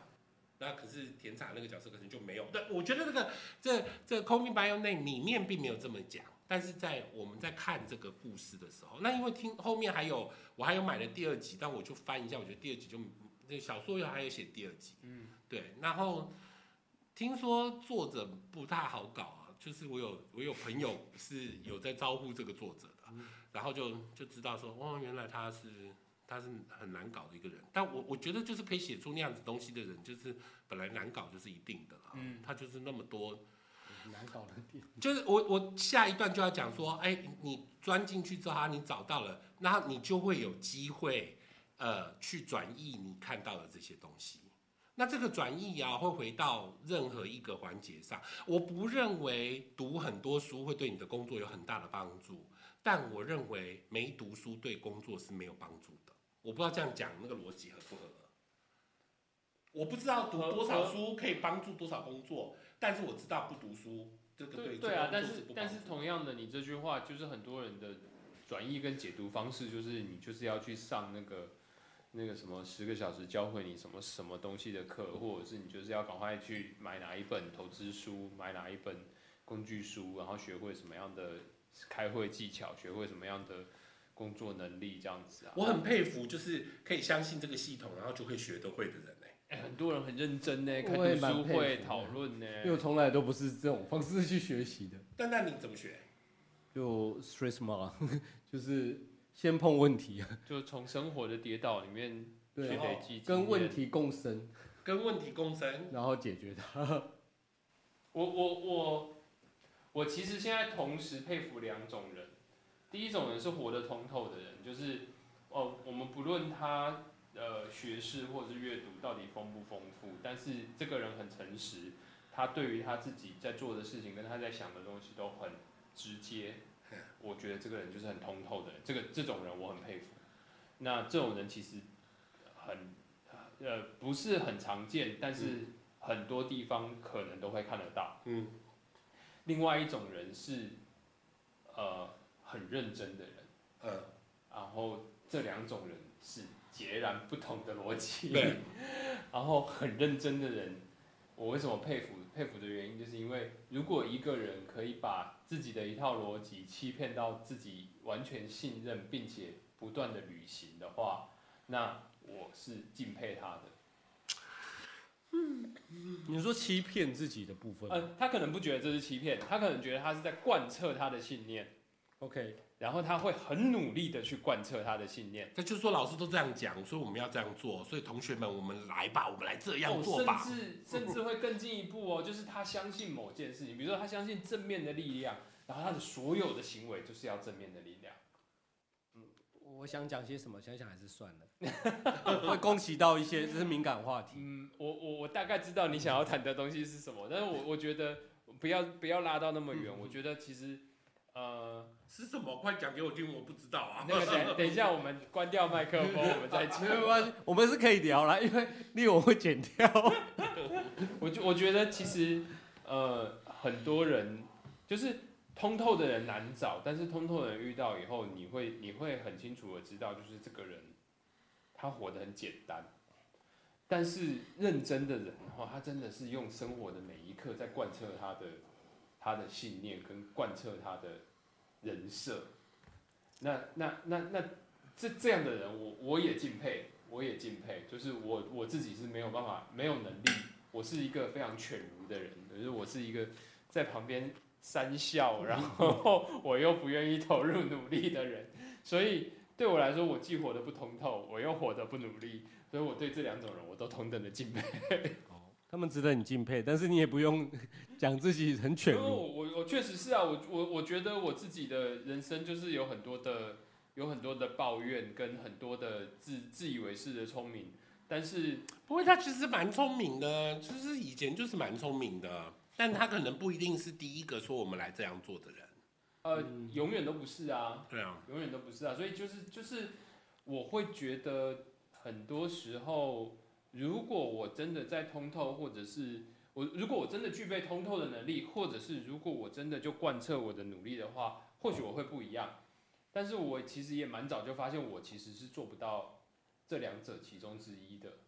那可是甜茶那个角色可能就没有，但我觉得这个这这《Call Me by Your Name》里面并没有这么讲。但是在我们在看这个故事的时候，那因为听后面还有我还有买了第二集，但我就翻一下，我觉得第二集就那小说又还有写第二集，嗯，对，然后听说作者不太好搞啊，就是我有我有朋友是有在招呼这个作者的，然后就就知道说，哦，原来他是他是很难搞的一个人，但我我觉得就是可以写出那样子东西的人，就是本来难搞就是一定的啦，嗯他就是那么多。难搞的点。就是我我下一段就要讲说，哎，你钻进去之后，啊你找到了，那你就会有机会，呃，去转译你看到的这些东西。那这个转译啊，会回到任何一个环节上。我不认为读很多书会对你的工作有很大的帮助，但我认为没读书对工作是没有帮助的。我不知道这样讲那个逻辑合不合？我不知道读多少书可以帮助多少工作，但是我知道不读书这个对对对啊，但是但是同样的，你这句话就是很多人的转译跟解读方式，就是你就是要去上那个那个什么十个小时教会你什么什么东西的课，或者是你就是要赶快去买哪一本投资书，买哪一本工具书，然后学会什么样的开会技巧，学会什么样的工作能力，这样子啊。我很佩服，就是可以相信这个系统，然后就会学得会的人哎、哎、很多人很认真呢，看我也读书会讨论呢。因为我从来都不是这种方式去学习的，但那你怎么学？就 stress 嘛，就是先碰问题，就从生活的跌倒里面去对，累积经跟问题共生，跟问题共生。然后解决它。我我我我其实现在同时佩服两种人，第一种人是活得通透的人，就是哦，我们不论他呃学识或者是阅读到底丰不丰富，但是这个人很诚实，他对于他自己在做的事情跟他在想的东西都很直接，我觉得这个人就是很通透的人，这个这种人我很佩服。那这种人其实很呃不是很常见，但是很多地方可能都会看得到。嗯，另外一种人是呃很认真的人，嗯，然后这两种人是截然不同的逻辑。对，然后很认真的人，我为什么佩服？佩服的原因就是因为，如果一个人可以把自己的一套逻辑欺骗到自己完全信任，并且不断的履行的话，那我是敬佩他的。你说欺骗自己的部分嗯呃，他可能不觉得这是欺骗，他可能觉得他是在贯彻他的信念，？OK，然后他会很努力的去贯彻他的信念。他就是说老师都这样讲，所以我们要这样做。所以同学们，我们来吧，我们来这样做吧。哦、甚至甚至会更进一步哦，就是他相信某件事情，比如说他相信正面的力量，然后他的所有的行为就是要正面的力量。嗯我想讲些什么，想想还是算了，会攻击到一些这是敏感话题。嗯，我我我大概知道你想要谈的东西是什么，但是我我觉得不要不要拉到那么远，我觉得其实呃是什么？快讲给我听，我不知道啊。那个等 等一下我们关掉麦克风，我们再讲。没有关系，我们是可以聊啦，因为例我会剪掉。我觉我觉得其实呃很多人就是通透的人难找，但是通透的人遇到以后，你会你会很清楚的知道，就是这个人他活得很简单，但是认真的人的话，他真的是用生活的每一刻在贯彻他的他的信念跟贯彻他的人设。那那那那这这样的人我，我也敬佩，我也敬佩。就是我我自己是没有办法，没有能力，我是一个非常犬儒的人，就是我是一个在旁边三笑，然后 我又不愿意投入努力的人。所以对我来说，我既活得不通透，我又活得不努力，所以我对这两种人我都同等的敬佩。他们值得你敬佩，但是你也不用 讲自己很犬因为我儒。我我确实是啊，我我我觉得我自己的人生就是有很多的有很多的抱怨跟很多的自自以为是的聪明，但是不过他其实蛮聪明的，就是以前就是蛮聪明的，但他可能不一定是第一个说我们来这样做的人。呃、永远都不是啊，对啊，永远都不是啊，所以就是就是我会觉得很多时候，如果我真的在通透，或者是我如果我真的具备通透的能力，或者是如果我真的就贯彻我的努力的话，或许我会不一样。但是我其实也蛮早就发现，我其实是做不到这两者其中之一的。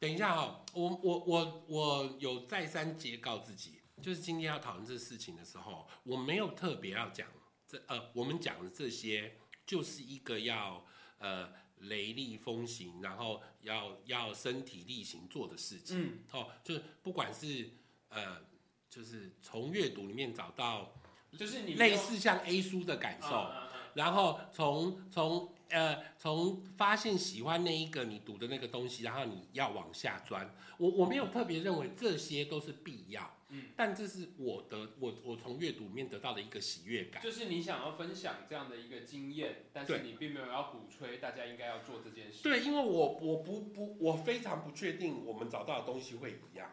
等一下哈、我我我我有再三警告自己，就是今天要讨论这事情的时候，我没有特别要讲这呃，我们讲的这些就是一个要呃雷厉风行，然后要要身体力行做的事情。嗯，哦，就是不管是呃，就是从阅读里面找到就是你类似像 A 书的感受，啊然后从从呃从发现喜欢那一个你读的那个东西，然后你要往下钻。我我没有特别认为这些都是必要，嗯，但这是我的我我从阅读里面得到的一个喜悦感。就是你想要分享这样的一个经验，但是你并没有要鼓吹大家应该要做这件事。对，因为我我不不我非常不确定我们找到的东西会一样。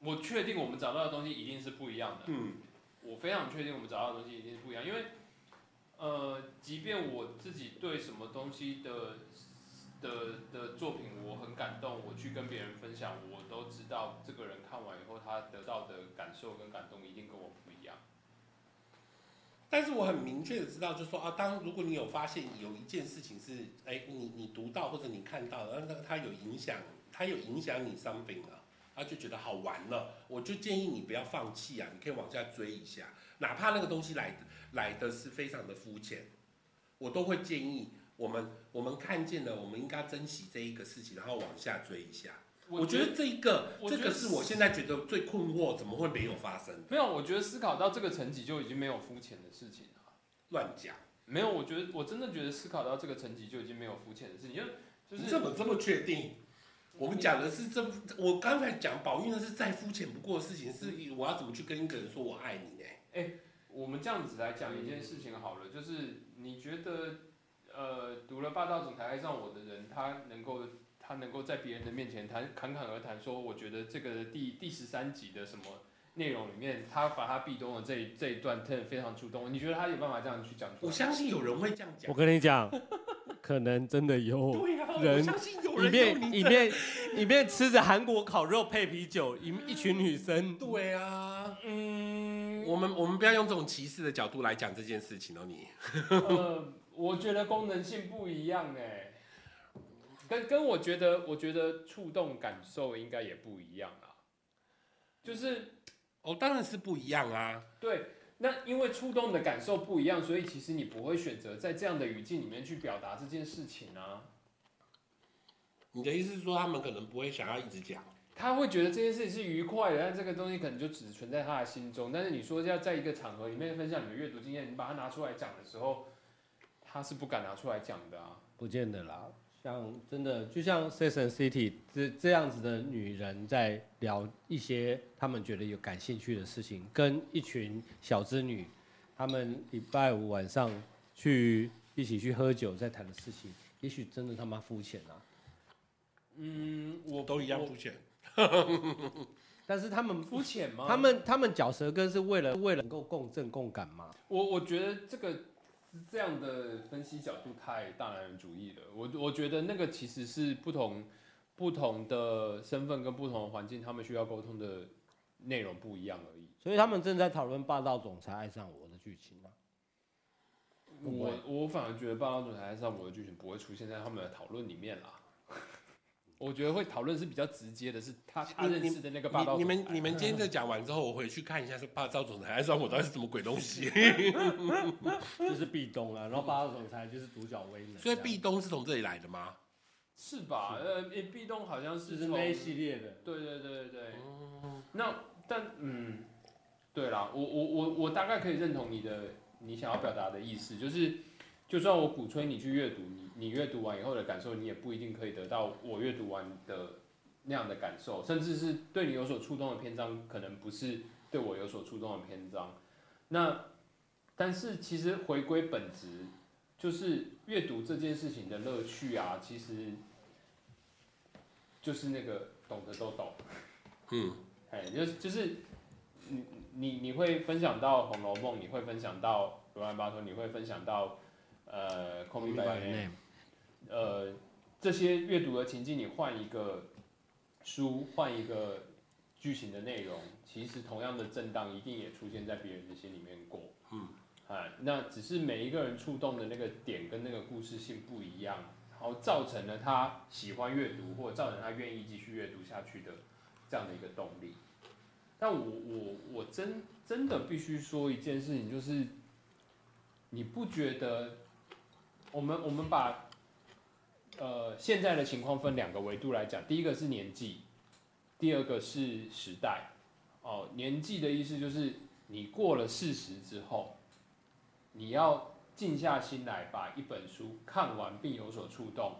我确定我们找到的东西一定是不一样的。嗯，我非常确定我们找到的东西一定是不一样，因为呃，即便我自己对什么东西的的的作品我很感动，我去跟别人分享，我都知道这个人看完以后他得到的感受跟感动一定跟我不一样。但是我很明确的知道，就是说啊，当如果你有发现有一件事情是，哎，你你读到或者你看到，然后那它有影响，它有影响你 something 了，他就觉得好玩了，我就建议你不要放弃啊，你可以往下追一下，哪怕那个东西来来的是非常的肤浅，我都会建议我们我们看见了，我们应该珍惜这一个事情，然后往下追一下。我觉得这一个这个是我现在觉得最困惑，怎么会没有发生？没有，我觉得思考到这个层级就已经没有肤浅的事情了。乱讲，没有，我觉得我真的觉得思考到这个层级就已经没有肤浅的事情，就就是你怎么这么确定？我们讲的是这，我刚才讲宝玉那是再肤浅不过的事情，是我要怎么去跟一个人说我爱你呢？我们这样子来讲一件事情好了，就是你觉得，呃，读了《霸道总裁爱上我》的人，他能够他能够在别人的面前谈侃侃而谈，说我觉得这个第第十三集的什么内容里面，他把他壁咚的这一这一段，真的非常触动。你觉得他有办法这样去讲出我？相信有人会这样讲。我跟你讲，可能真的有对啊，人我相信有里人有面里面里面吃着韩国烤肉配啤酒，一一群女生，对啊，嗯，我们我们不要用这种歧视的角度来讲这件事情哦，你 呃，我觉得功能性不一样哎，跟跟我觉得，我觉得触动感受应该也不一样啊，就是。哦，当然是不一样啊。对，那因为触动的感受不一样，所以其实你不会选择在这样的语境里面去表达这件事情啊。你的意思是说，他们可能不会想要一直讲？他会觉得这件事情是愉快的，但这个东西可能就只存在他的心中。但是你说要在一个场合里面分享你的阅读经验，你把它拿出来讲的时候，他是不敢拿出来讲的啊。不见得啦。像真的，就像 and City 这这样子的女人在聊一些他们觉得有感兴趣的事情，跟一群小资女，她们礼拜五晚上去一起去喝酒在谈的事情，也许真的他妈肤浅啊。嗯，我都一样肤浅。但是他们肤浅吗？他们他们嚼舌根是为了为了能够共振共感吗？我我觉得这个这样的分析角度太大男人主义了。我我觉得那个其实是不同不同的身份跟不同的环境，他们需要沟通的内容不一样而已。所以他们正在讨论霸道总裁爱上我的剧情啊。我我反而觉得霸道总裁爱上我的剧情不会出现在他们的讨论里面啦。我觉得会讨论是比较直接的，是他他认识的那个霸道你你总裁们你们今天这讲完之后，我回去看一下是霸道总裁还是我到底是什么鬼东西。就是壁咚啊，然后霸道总裁就是主角威能，所以壁咚是从这里来的吗？是吧？呃，壁咚好像是是从那一系列的。对对对对对。那但嗯，对啦，我我我我大概可以认同你的你想要表达的意思，就是就算我鼓吹你去阅读，你你阅读完以后的感受，你也不一定可以得到我阅读完的那样的感受，甚至是对你有所触动的篇章，可能不是对我有所触动的篇章。那但是其实回归本质，就是阅读这件事情的乐趣啊，其实就是那个懂得都懂。嗯，哎，就是就是你你你会分享到《红楼梦》，你会分享到《罗兰巴托》，你会分享到呃《Call Me by Name》，呃这些阅读的情境，你换一个书，换一个剧情的内容，其实同样的震荡一定也出现在别人的心里面过。嗯，哎，那只是每一个人触动的那个点跟那个故事性不一样，然后造成了他喜欢阅读，或者造成他愿意继续阅读下去的这样的一个动力。但我我我真真的必须说一件事情，就是你不觉得我们我们把呃现在的情况分两个维度来讲，第一个是年纪，第二个是时代。哦，年纪的意思就是你过了四十之后，你要静下心来把一本书看完并有所触动，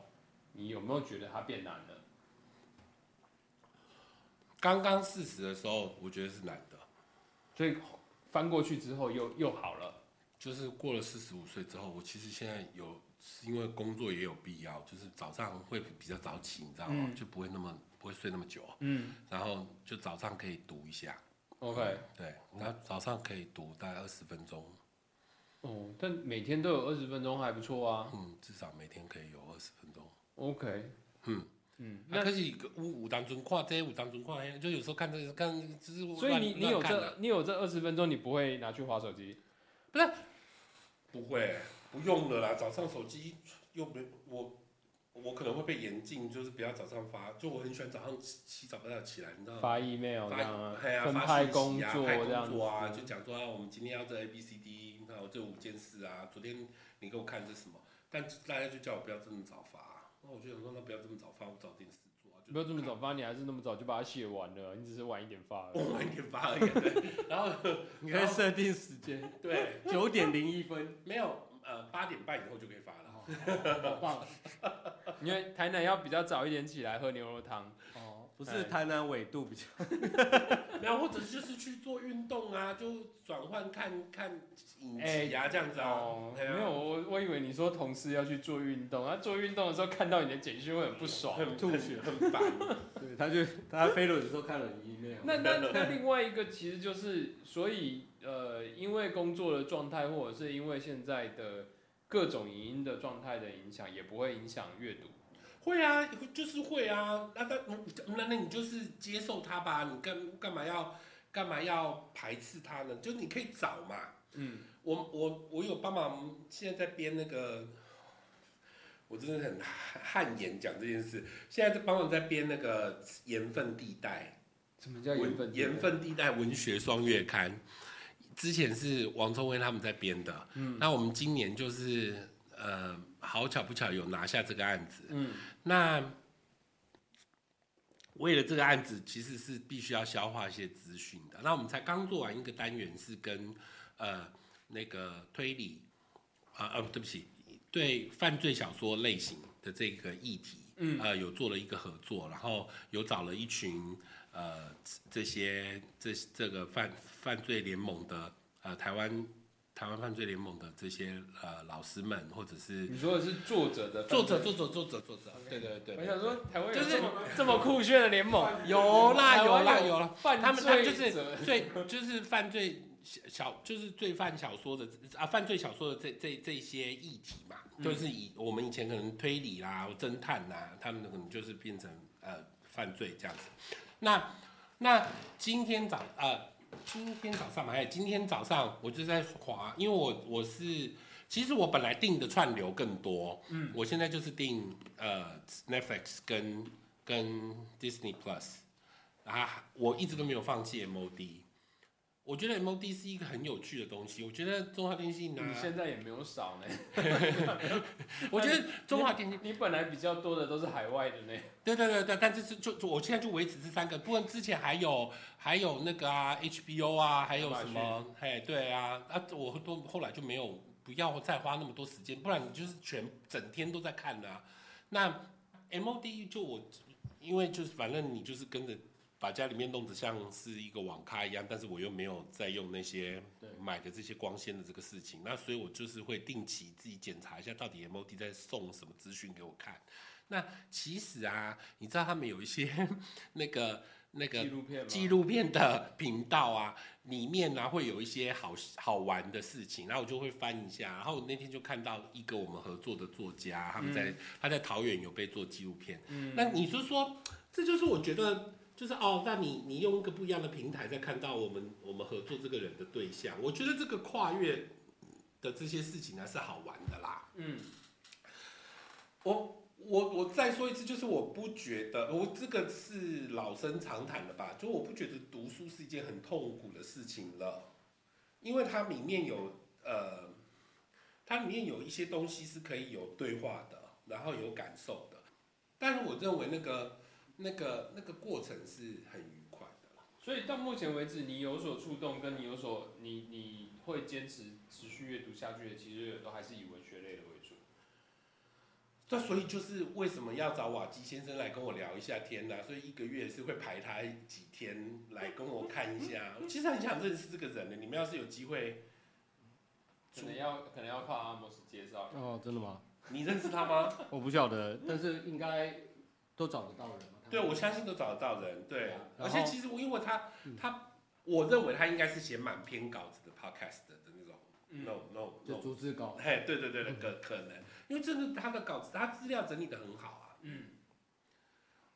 你有没有觉得它变难了？刚刚四十的时候，我觉得是难的，所以翻过去之后又又好了。就是过了四十五岁之后，我其实现在有是因为工作也有必要，就是早上会比较早起，你知道吗？嗯就不会那么不会睡那么久，嗯然后就早上可以读一下，，OK，对，那早上可以读大概二十分钟，哦，但每天都有二十分钟还不错啊。嗯，至少每天可以有二十分钟。OK，嗯嗯，那、那可是五五当中跨这些五当中跨，就有时候看这个看就是所以你你有这你有这二十分钟，你不会拿去划手机？不是不会不用了啦，早上手机又没我。我可能会被严禁，就是不要早上发，就我很喜欢早上起起早要起来，你知道吗？发 email 这样啊，分嘿啊发讯息派工啊派工作啊，子就讲说啊，我们今天要这 A B C D，那我这五件事啊，昨天你给我看这什么，但大家就叫我不要这么早发、那我就想说，那不要这么早发，我找点事做不要这么早发，你还是那么早就把它写完了，你只是晚一点发而已。我 晚一点发而已，对，然后 你可以设定时间，对，九点零一分，没有呃八点半以后就可以发了，好棒因为台南要比较早一点起来喝牛肉汤。哦！不是台南纬度比较，没有，或者就是去做运动啊，就转换看看影哎集啊，这样子啊，哦，没有，我我以为你说同事要去做运动，他做运动的时候看到你的简讯会很不爽。很吐血，很烦。对，他就他飞轮的时候看了你 email，那那那另外一个其实就是，所以呃，因为工作的状态，或者是因为现在的各种影音的状态的影响，也不会影响阅读。会啊，就是会啊，那那那那你就是接受他吧，你干干嘛要干嘛要排斥他呢？就你可以找嘛。嗯，我我我有帮忙，现在在编那个，我真的很汗颜讲这件事。现在在帮忙在编那个盐分地带，什么叫盐分？盐分地带文学双月刊，之前是王聪威他们在编的，嗯那我们今年就是呃，好巧不巧有拿下这个案子，嗯。那为了这个案子，其实是必须要消化一些资讯的。那我们才刚做完一个单元，是跟呃那个推理啊呃对不起，对犯罪小说类型的这个议题，嗯。呃有做了一个合作，然后有找了一群呃这些这这个犯犯罪联盟的呃台湾台湾犯罪联盟的这些呃老师们，或者是你说的是作者的作者作者作者作者，对对对，我想说，台湾就是这么酷炫的联盟，有啦有啦有啦，犯他们他们就是者罪就是犯罪小就是罪犯小说的啊犯罪小说的这这这些议题嘛，就是以我们以前可能推理啦、侦探啦，他们可能就是变成呃犯罪这样子。那那今天早呃今天早上嘛，还有今天早上我就在滑，因为我我是其实我本来订的串流更多，嗯，我现在就是订呃 Netflix 跟跟 Disney Plus。啊，我一直都没有放弃 MOD。我觉得 MOD 是一个很有趣的东西。我觉得中华电信呢、你现在也没有少呢。我觉得中华电信，你本来比较多的都是海外的呢。对对对对，但这是就就我现在就维持这三个，不过之前还有还有那个啊 HBO 啊，还有什么，嘿，对啊，啊，我都后来就没有不要再花那么多时间，不然你就是全整天都在看的啊。那 MOD 就我，因为就是反正你就是跟着把家里面弄得像是一个网咖一样，但是我又没有在用那些买的这些光纤的这个事情，那所以我就是会定期自己检查一下到底 MOD 在送什么资讯给我看。那其实啊，你知道他们有一些 那个那个纪录片？纪录片的频道啊，里面呢、会有一些好好玩的事情，然后我就会翻一下。然后我那天就看到一个我们合作的作家，他们在、他在桃园有被做纪录片。嗯那你是说，这就是我觉得。就是哦，那你你用一个不一样的平台在看到我们我们合作这个人的对象，我觉得这个跨越的这些事情呢是好玩的啦。嗯，我我我再说一次，就是我不觉得，我这个是老生常谈的吧？就我不觉得读书是一件很痛苦的事情了，因为它里面有呃，它里面有一些东西是可以有对话的，然后有感受的。但是我认为那个那个那个过程是很愉快的。所以到目前为止，你有所触动，跟你有所你你会坚持持续阅读下去的，其实都还是以文学类的为主。那所以就是为什么要找瓦基先生来跟我聊一下天呢、所以一个月是会排他几天来跟我看一下。我其实很想认识这个人的，你们要是有机会，可能要可能要靠阿莫斯介绍。哦，真的吗？你认识他吗？我不晓得，但是应该都找得到人嘛。对，我相信都找得到人。对，而且其实我因为他他，我认为他应该是写满篇稿子的 podcast 的那种。No no 就 no，逐字稿。嘿，对对对，那个可能，因为真的他的稿子，他资料整理的很好啊。嗯，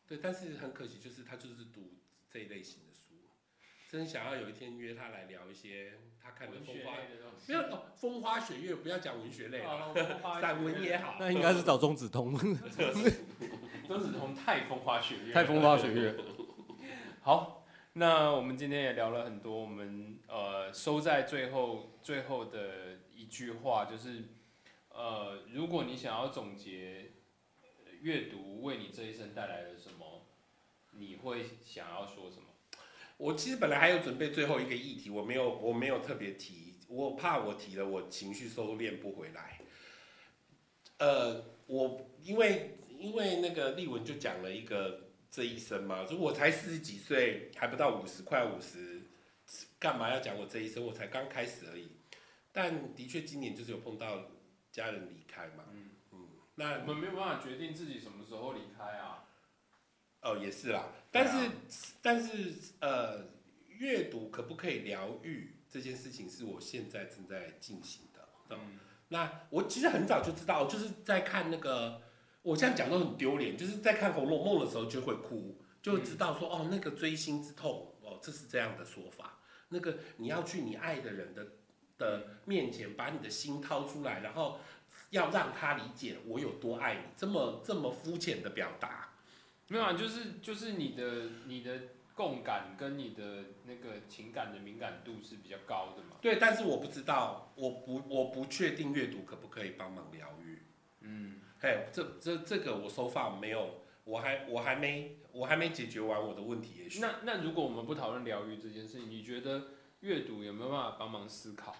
对，但是很可惜，就是他就是读这一类型的书，真想要有一天约他来聊一些他看的风花，类的东西。没有哦，风花雪月，不要讲文学类了，哦散文也好。那应该是找钟子通，钟子通太风花雪月，太风花雪月。好，那我们今天也聊了很多，我们呃收在最后最后的一句话就是，呃，如果你想要总结呃阅读为你这一生带来了什么，你会想要说什么？我其实本来还有准备最后一个议题，我没有，我没有特别提，我怕我提了，我情绪收敛不回来。呃，我因为因为那个丽文就讲了一个这一生嘛，就我才四十几岁，还不到五十，快五十，干嘛要讲我这一生？我才刚开始而已。但的确今年就是有碰到家人离开嘛，嗯嗯，那我们没有办法决定自己什么时候离开啊。哦，也是啦，但是、但是呃，阅读可不可以疗愈这件事情，是我现在正在进行的。嗯，那我其实很早就知道，就是在看那个，我这样讲都很丢脸，就是在看《红楼梦》的时候就会哭，就知道说、哦，那个锥心之痛，哦，这是这样的说法。那个你要去你爱的人的的面前，把你的心掏出来，然后要让他理解我有多爱你，这么这么肤浅的表达。没有啊，就是就是你的你的共感跟你的那个情感的敏感度是比较高的嘛。对，但是我不知道，我不我不确定阅读可不可以帮忙疗愈。嗯，嘿，这这这个我收发没有，我还我还没我还没解决完我的问题，也许。那那如果我们不讨论疗愈这件事情，你觉得阅读有没有办法帮忙思考？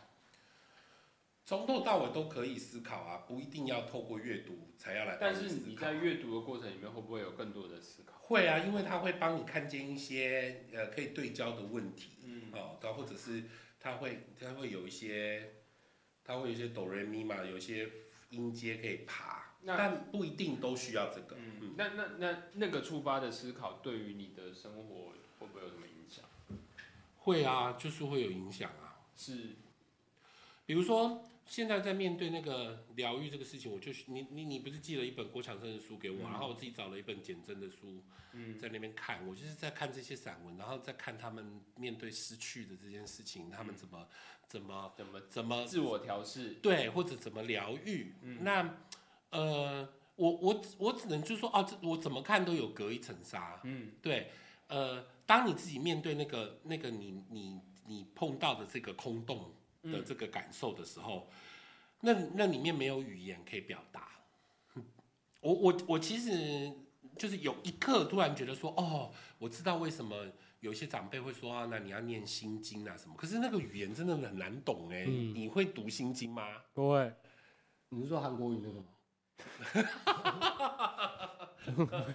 从头到尾都可以思考啊，不一定要透过阅读才要来帮但是你在阅读的过程里面会不会有更多的思考？会啊，因为它会帮你看见一些呃可以对焦的问题嗯，哦，然后或者是它会它会有一些它会有一些哆来咪嘛，有一些音阶可以爬，但不一定都需要这个。嗯，那那那那个触发的思考对于你的生活会不会有什么影响？会啊，就是会有影响啊。是，比如说，现在在面对那个疗愈这个事情，我就你你你不是寄了一本郭强生的书给我，嗯然后我自己找了一本简真的书嗯在那边看，我就是在看这些散文，然后再看他们面对失去的这件事情，他们怎么怎么怎么怎么自我调试？对，或者怎么疗愈。嗯那呃，我我我只能就说哦，这我怎么看都有隔一层纱。嗯对，呃，当你自己面对那个那个你你你碰到的这个空洞的嗯这个感受的时候，那那里面没有语言可以表达。我我我其实就是有一刻突然觉得说，哦，我知道为什么有些长辈会说啊，那你要念心经啊什么。可是那个语言真的很难懂哎、嗯你会读心经吗？不会。你是说韩国语那个吗？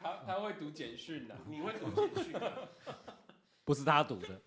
他他会读简讯的，你会读简讯吗？不是他读的。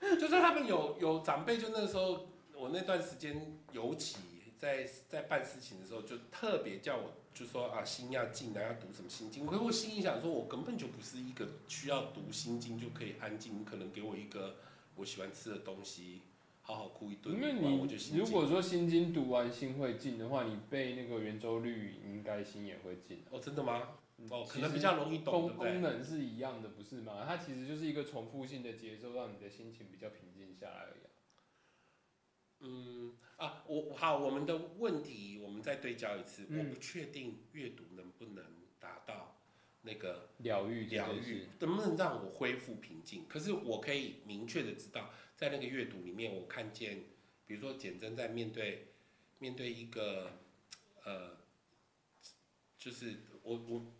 就是他们有有长辈，就那时候我那段时间尤其在在办事情的时候，就特别叫我就说啊心要静啊，要读什么心经。可是我心里想说，我根本就不是一个需要读心经就可以安静，你可能给我一个我喜欢吃的东西，好好哭一顿，因为你如果说心经读完心会静的话，你背那个圆周率应该心也会静。哦真的吗？哦，可能比较容易懂，对功不对功？能是一样的，不是吗？它其实就是一个重复性的节奏，让你的心情比较平静下来而已啊。嗯啊，我好，我们的问题我们再对焦一次，嗯我不确定阅读能不能达到那个疗愈疗愈，，能不能让我恢复平静？可是我可以明确的知道，在那个阅读里面，我看见，比如说简真在面对面对一个呃，就是我我他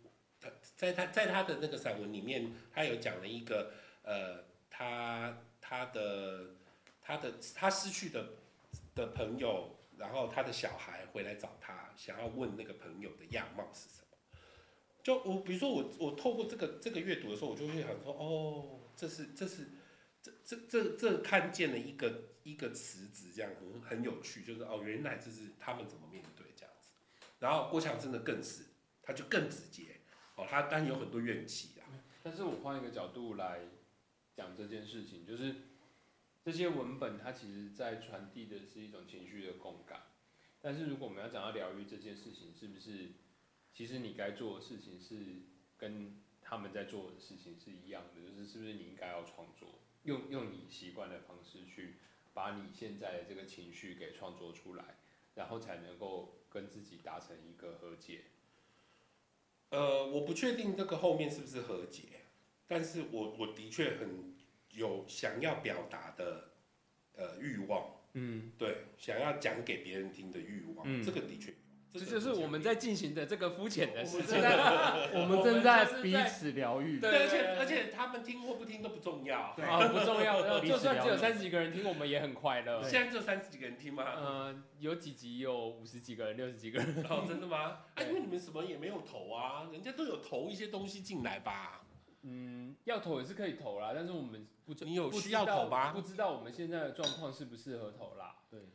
在他在他的那个散文里面，他有讲了一个呃，他他的他的他失去的的朋友，然后他的小孩回来找他，想要问那个朋友的样貌是什么。就我比如说我我透过这个这个阅读的时候，我就会想说，哦，这是这是这这这这看见了一个一个词子，这样很很有趣，就是哦，原来这是他们怎么面对这样子。然后郭强真的更是，他就更直接，哦，他当然有很多怨气啊，但是我换一个角度来讲这件事情，就是这些文本它其实在传递的是一种情绪的共感。但是如果我们要讲到疗愈这件事情，是不是其实你该做的事情是跟他们在做的事情是一样的？就是是不是你应该要创作，用用你习惯的方式去把你现在的这个情绪给创作出来，然后才能够跟自己达成一个和解。呃，我不确定这个后面是不是和解，但是我我的确很有想要表达的呃欲望，嗯，对，想要讲给别人听的欲望，嗯。这个的确这就是我们在进行的这个肤浅的事情。我们正在彼此疗愈。对对，而且而且他们听或不听都不重要。对啊，不重要，就算只有三十几个人听，我们也很快乐。现在只有三十几个人听吗？嗯，有几集有五十几个人、六十几个人。哦，真的吗？哎，因为你们什么也没有投啊，人家都有投一些东西进来吧？嗯，要投也是可以投啦，但是我们不你有不需要投吗不知道我们现在的状况适不适合投啦。对，嗯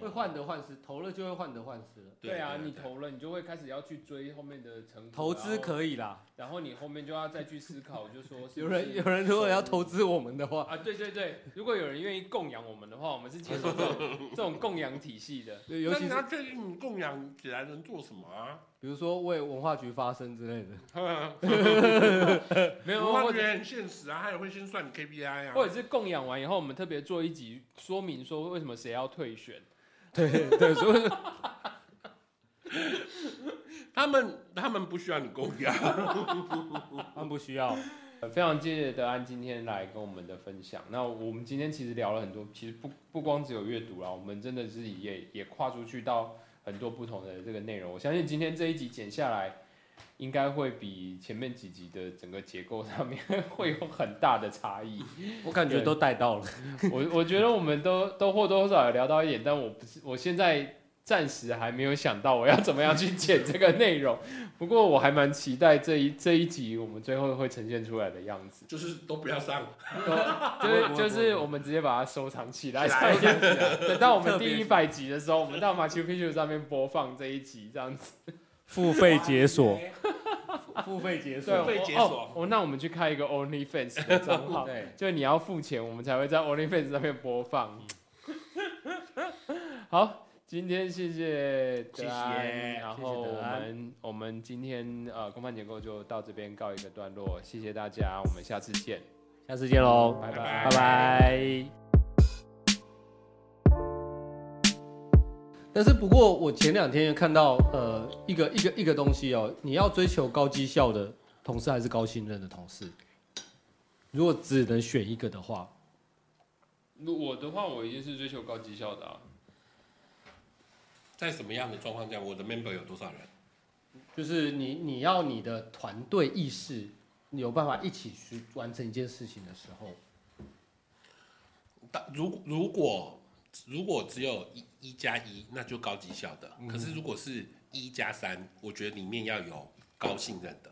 会患得患失，投了就会患得患失了。对啊，你投了，你就会开始要去追后面的成果。投资，可以啦，然后你后面就要再去思考，就说有人有人如果要投资我们的话，啊，对对对，如果有人愿意供养我们的话，我们是接受这种 这种供养体系的。对尤其是那他最近供养起来能做什么啊？比如说为文化局发声之类的。没有，或者我觉得很现实啊，他也会先算你 KPI 啊。或者是供养完以后，我们特别做一集说明说为什么谁要退选。对对，所以他们他们不需要你供养。他们不需要。呃非常谢谢德安今天来跟我们的分享。那我们今天其实聊了很多，其实不不光只有阅读啦，我们真的是也也跨出去到很多不同的这个内容。我相信今天这一集剪下来，应该会比前面几集的整个结构上面 会有很大的差异。我感觉都带到了。我我觉得我们都都或多或少有聊到一点，但我不是我现在暂时还没有想到我要怎么样去剪这个内容。不过我还蛮期待这一这一集我们最后会呈现出来的样子，就是都不要上，就是就是我们直接把它收藏起来，起来这样子等到我们第一百集的时候，我们到马丘 Picchu 上面播放这一集，这样子。付费解锁，付费解对，锁。费解哦锁哦，那我们去开一个 OnlyFans 的账号，对，就你要付钱，我们才会在 OnlyFans 上面播放。好，今天谢谢德安，谢谢然后我们我们今天呃公办结构就到这边告一个段落，谢谢大家，我们下次见，下次见喽，拜拜拜拜。但是不过，我前两天看到呃一个一个一个东西哦，你要追求高绩效的同事还是高信任的同事？如果只能选一个的话，我的话，我一定是追求高绩效的啊。在什么样的状况下，我的 member 有多少人？就是你你要你的团队意识，你有办法一起去完成一件事情的时候，但如如果如果只有一一加一，那就高绩效的。嗯可是如果是一加三，我觉得里面要有高信任的。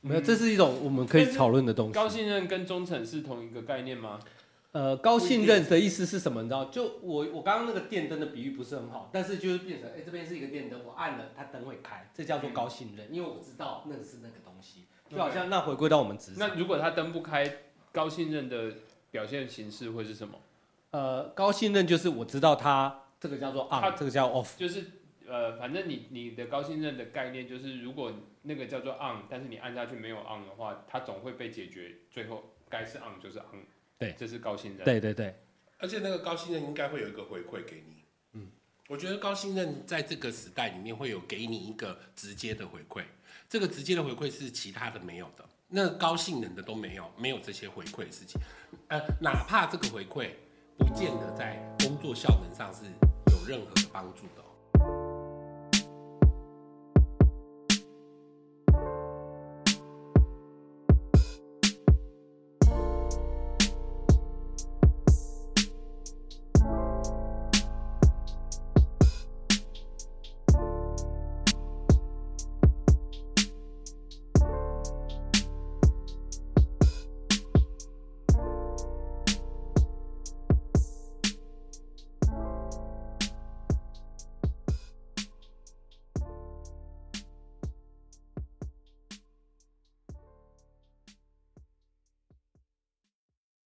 没有，这是一种我们可以讨论的东西。高信任跟忠诚是同一个概念吗？呃，高信任的意思是什么？你知道？就我我刚刚那个电灯的比喻不是很好，但是就是变成，哎、这边是一个电灯，我按了它灯会开，这叫做高信任，因为我知道那个是那个东西，就好像那回归到我们职场，那如果它灯不开，高信任的表现形式会是什么？呃，高信任就是我知道它这个叫做 on，这个叫 off，就是呃，反正你你的高信任的概念就是，如果那个叫做 on，但是你按下去没有 on 的话，它总会被解决，最后该是 on 就是 on。对这是高信任。对对对，而且那个高信任应该会有一个回馈给你。嗯，我觉得高信任在这个时代里面会有给你一个直接的回馈，这个直接的回馈是其他的没有的，那高性能的都没有，没有这些回馈的事情。呃，哪怕这个回馈不见得在工作效能上是有任何的帮助的哦、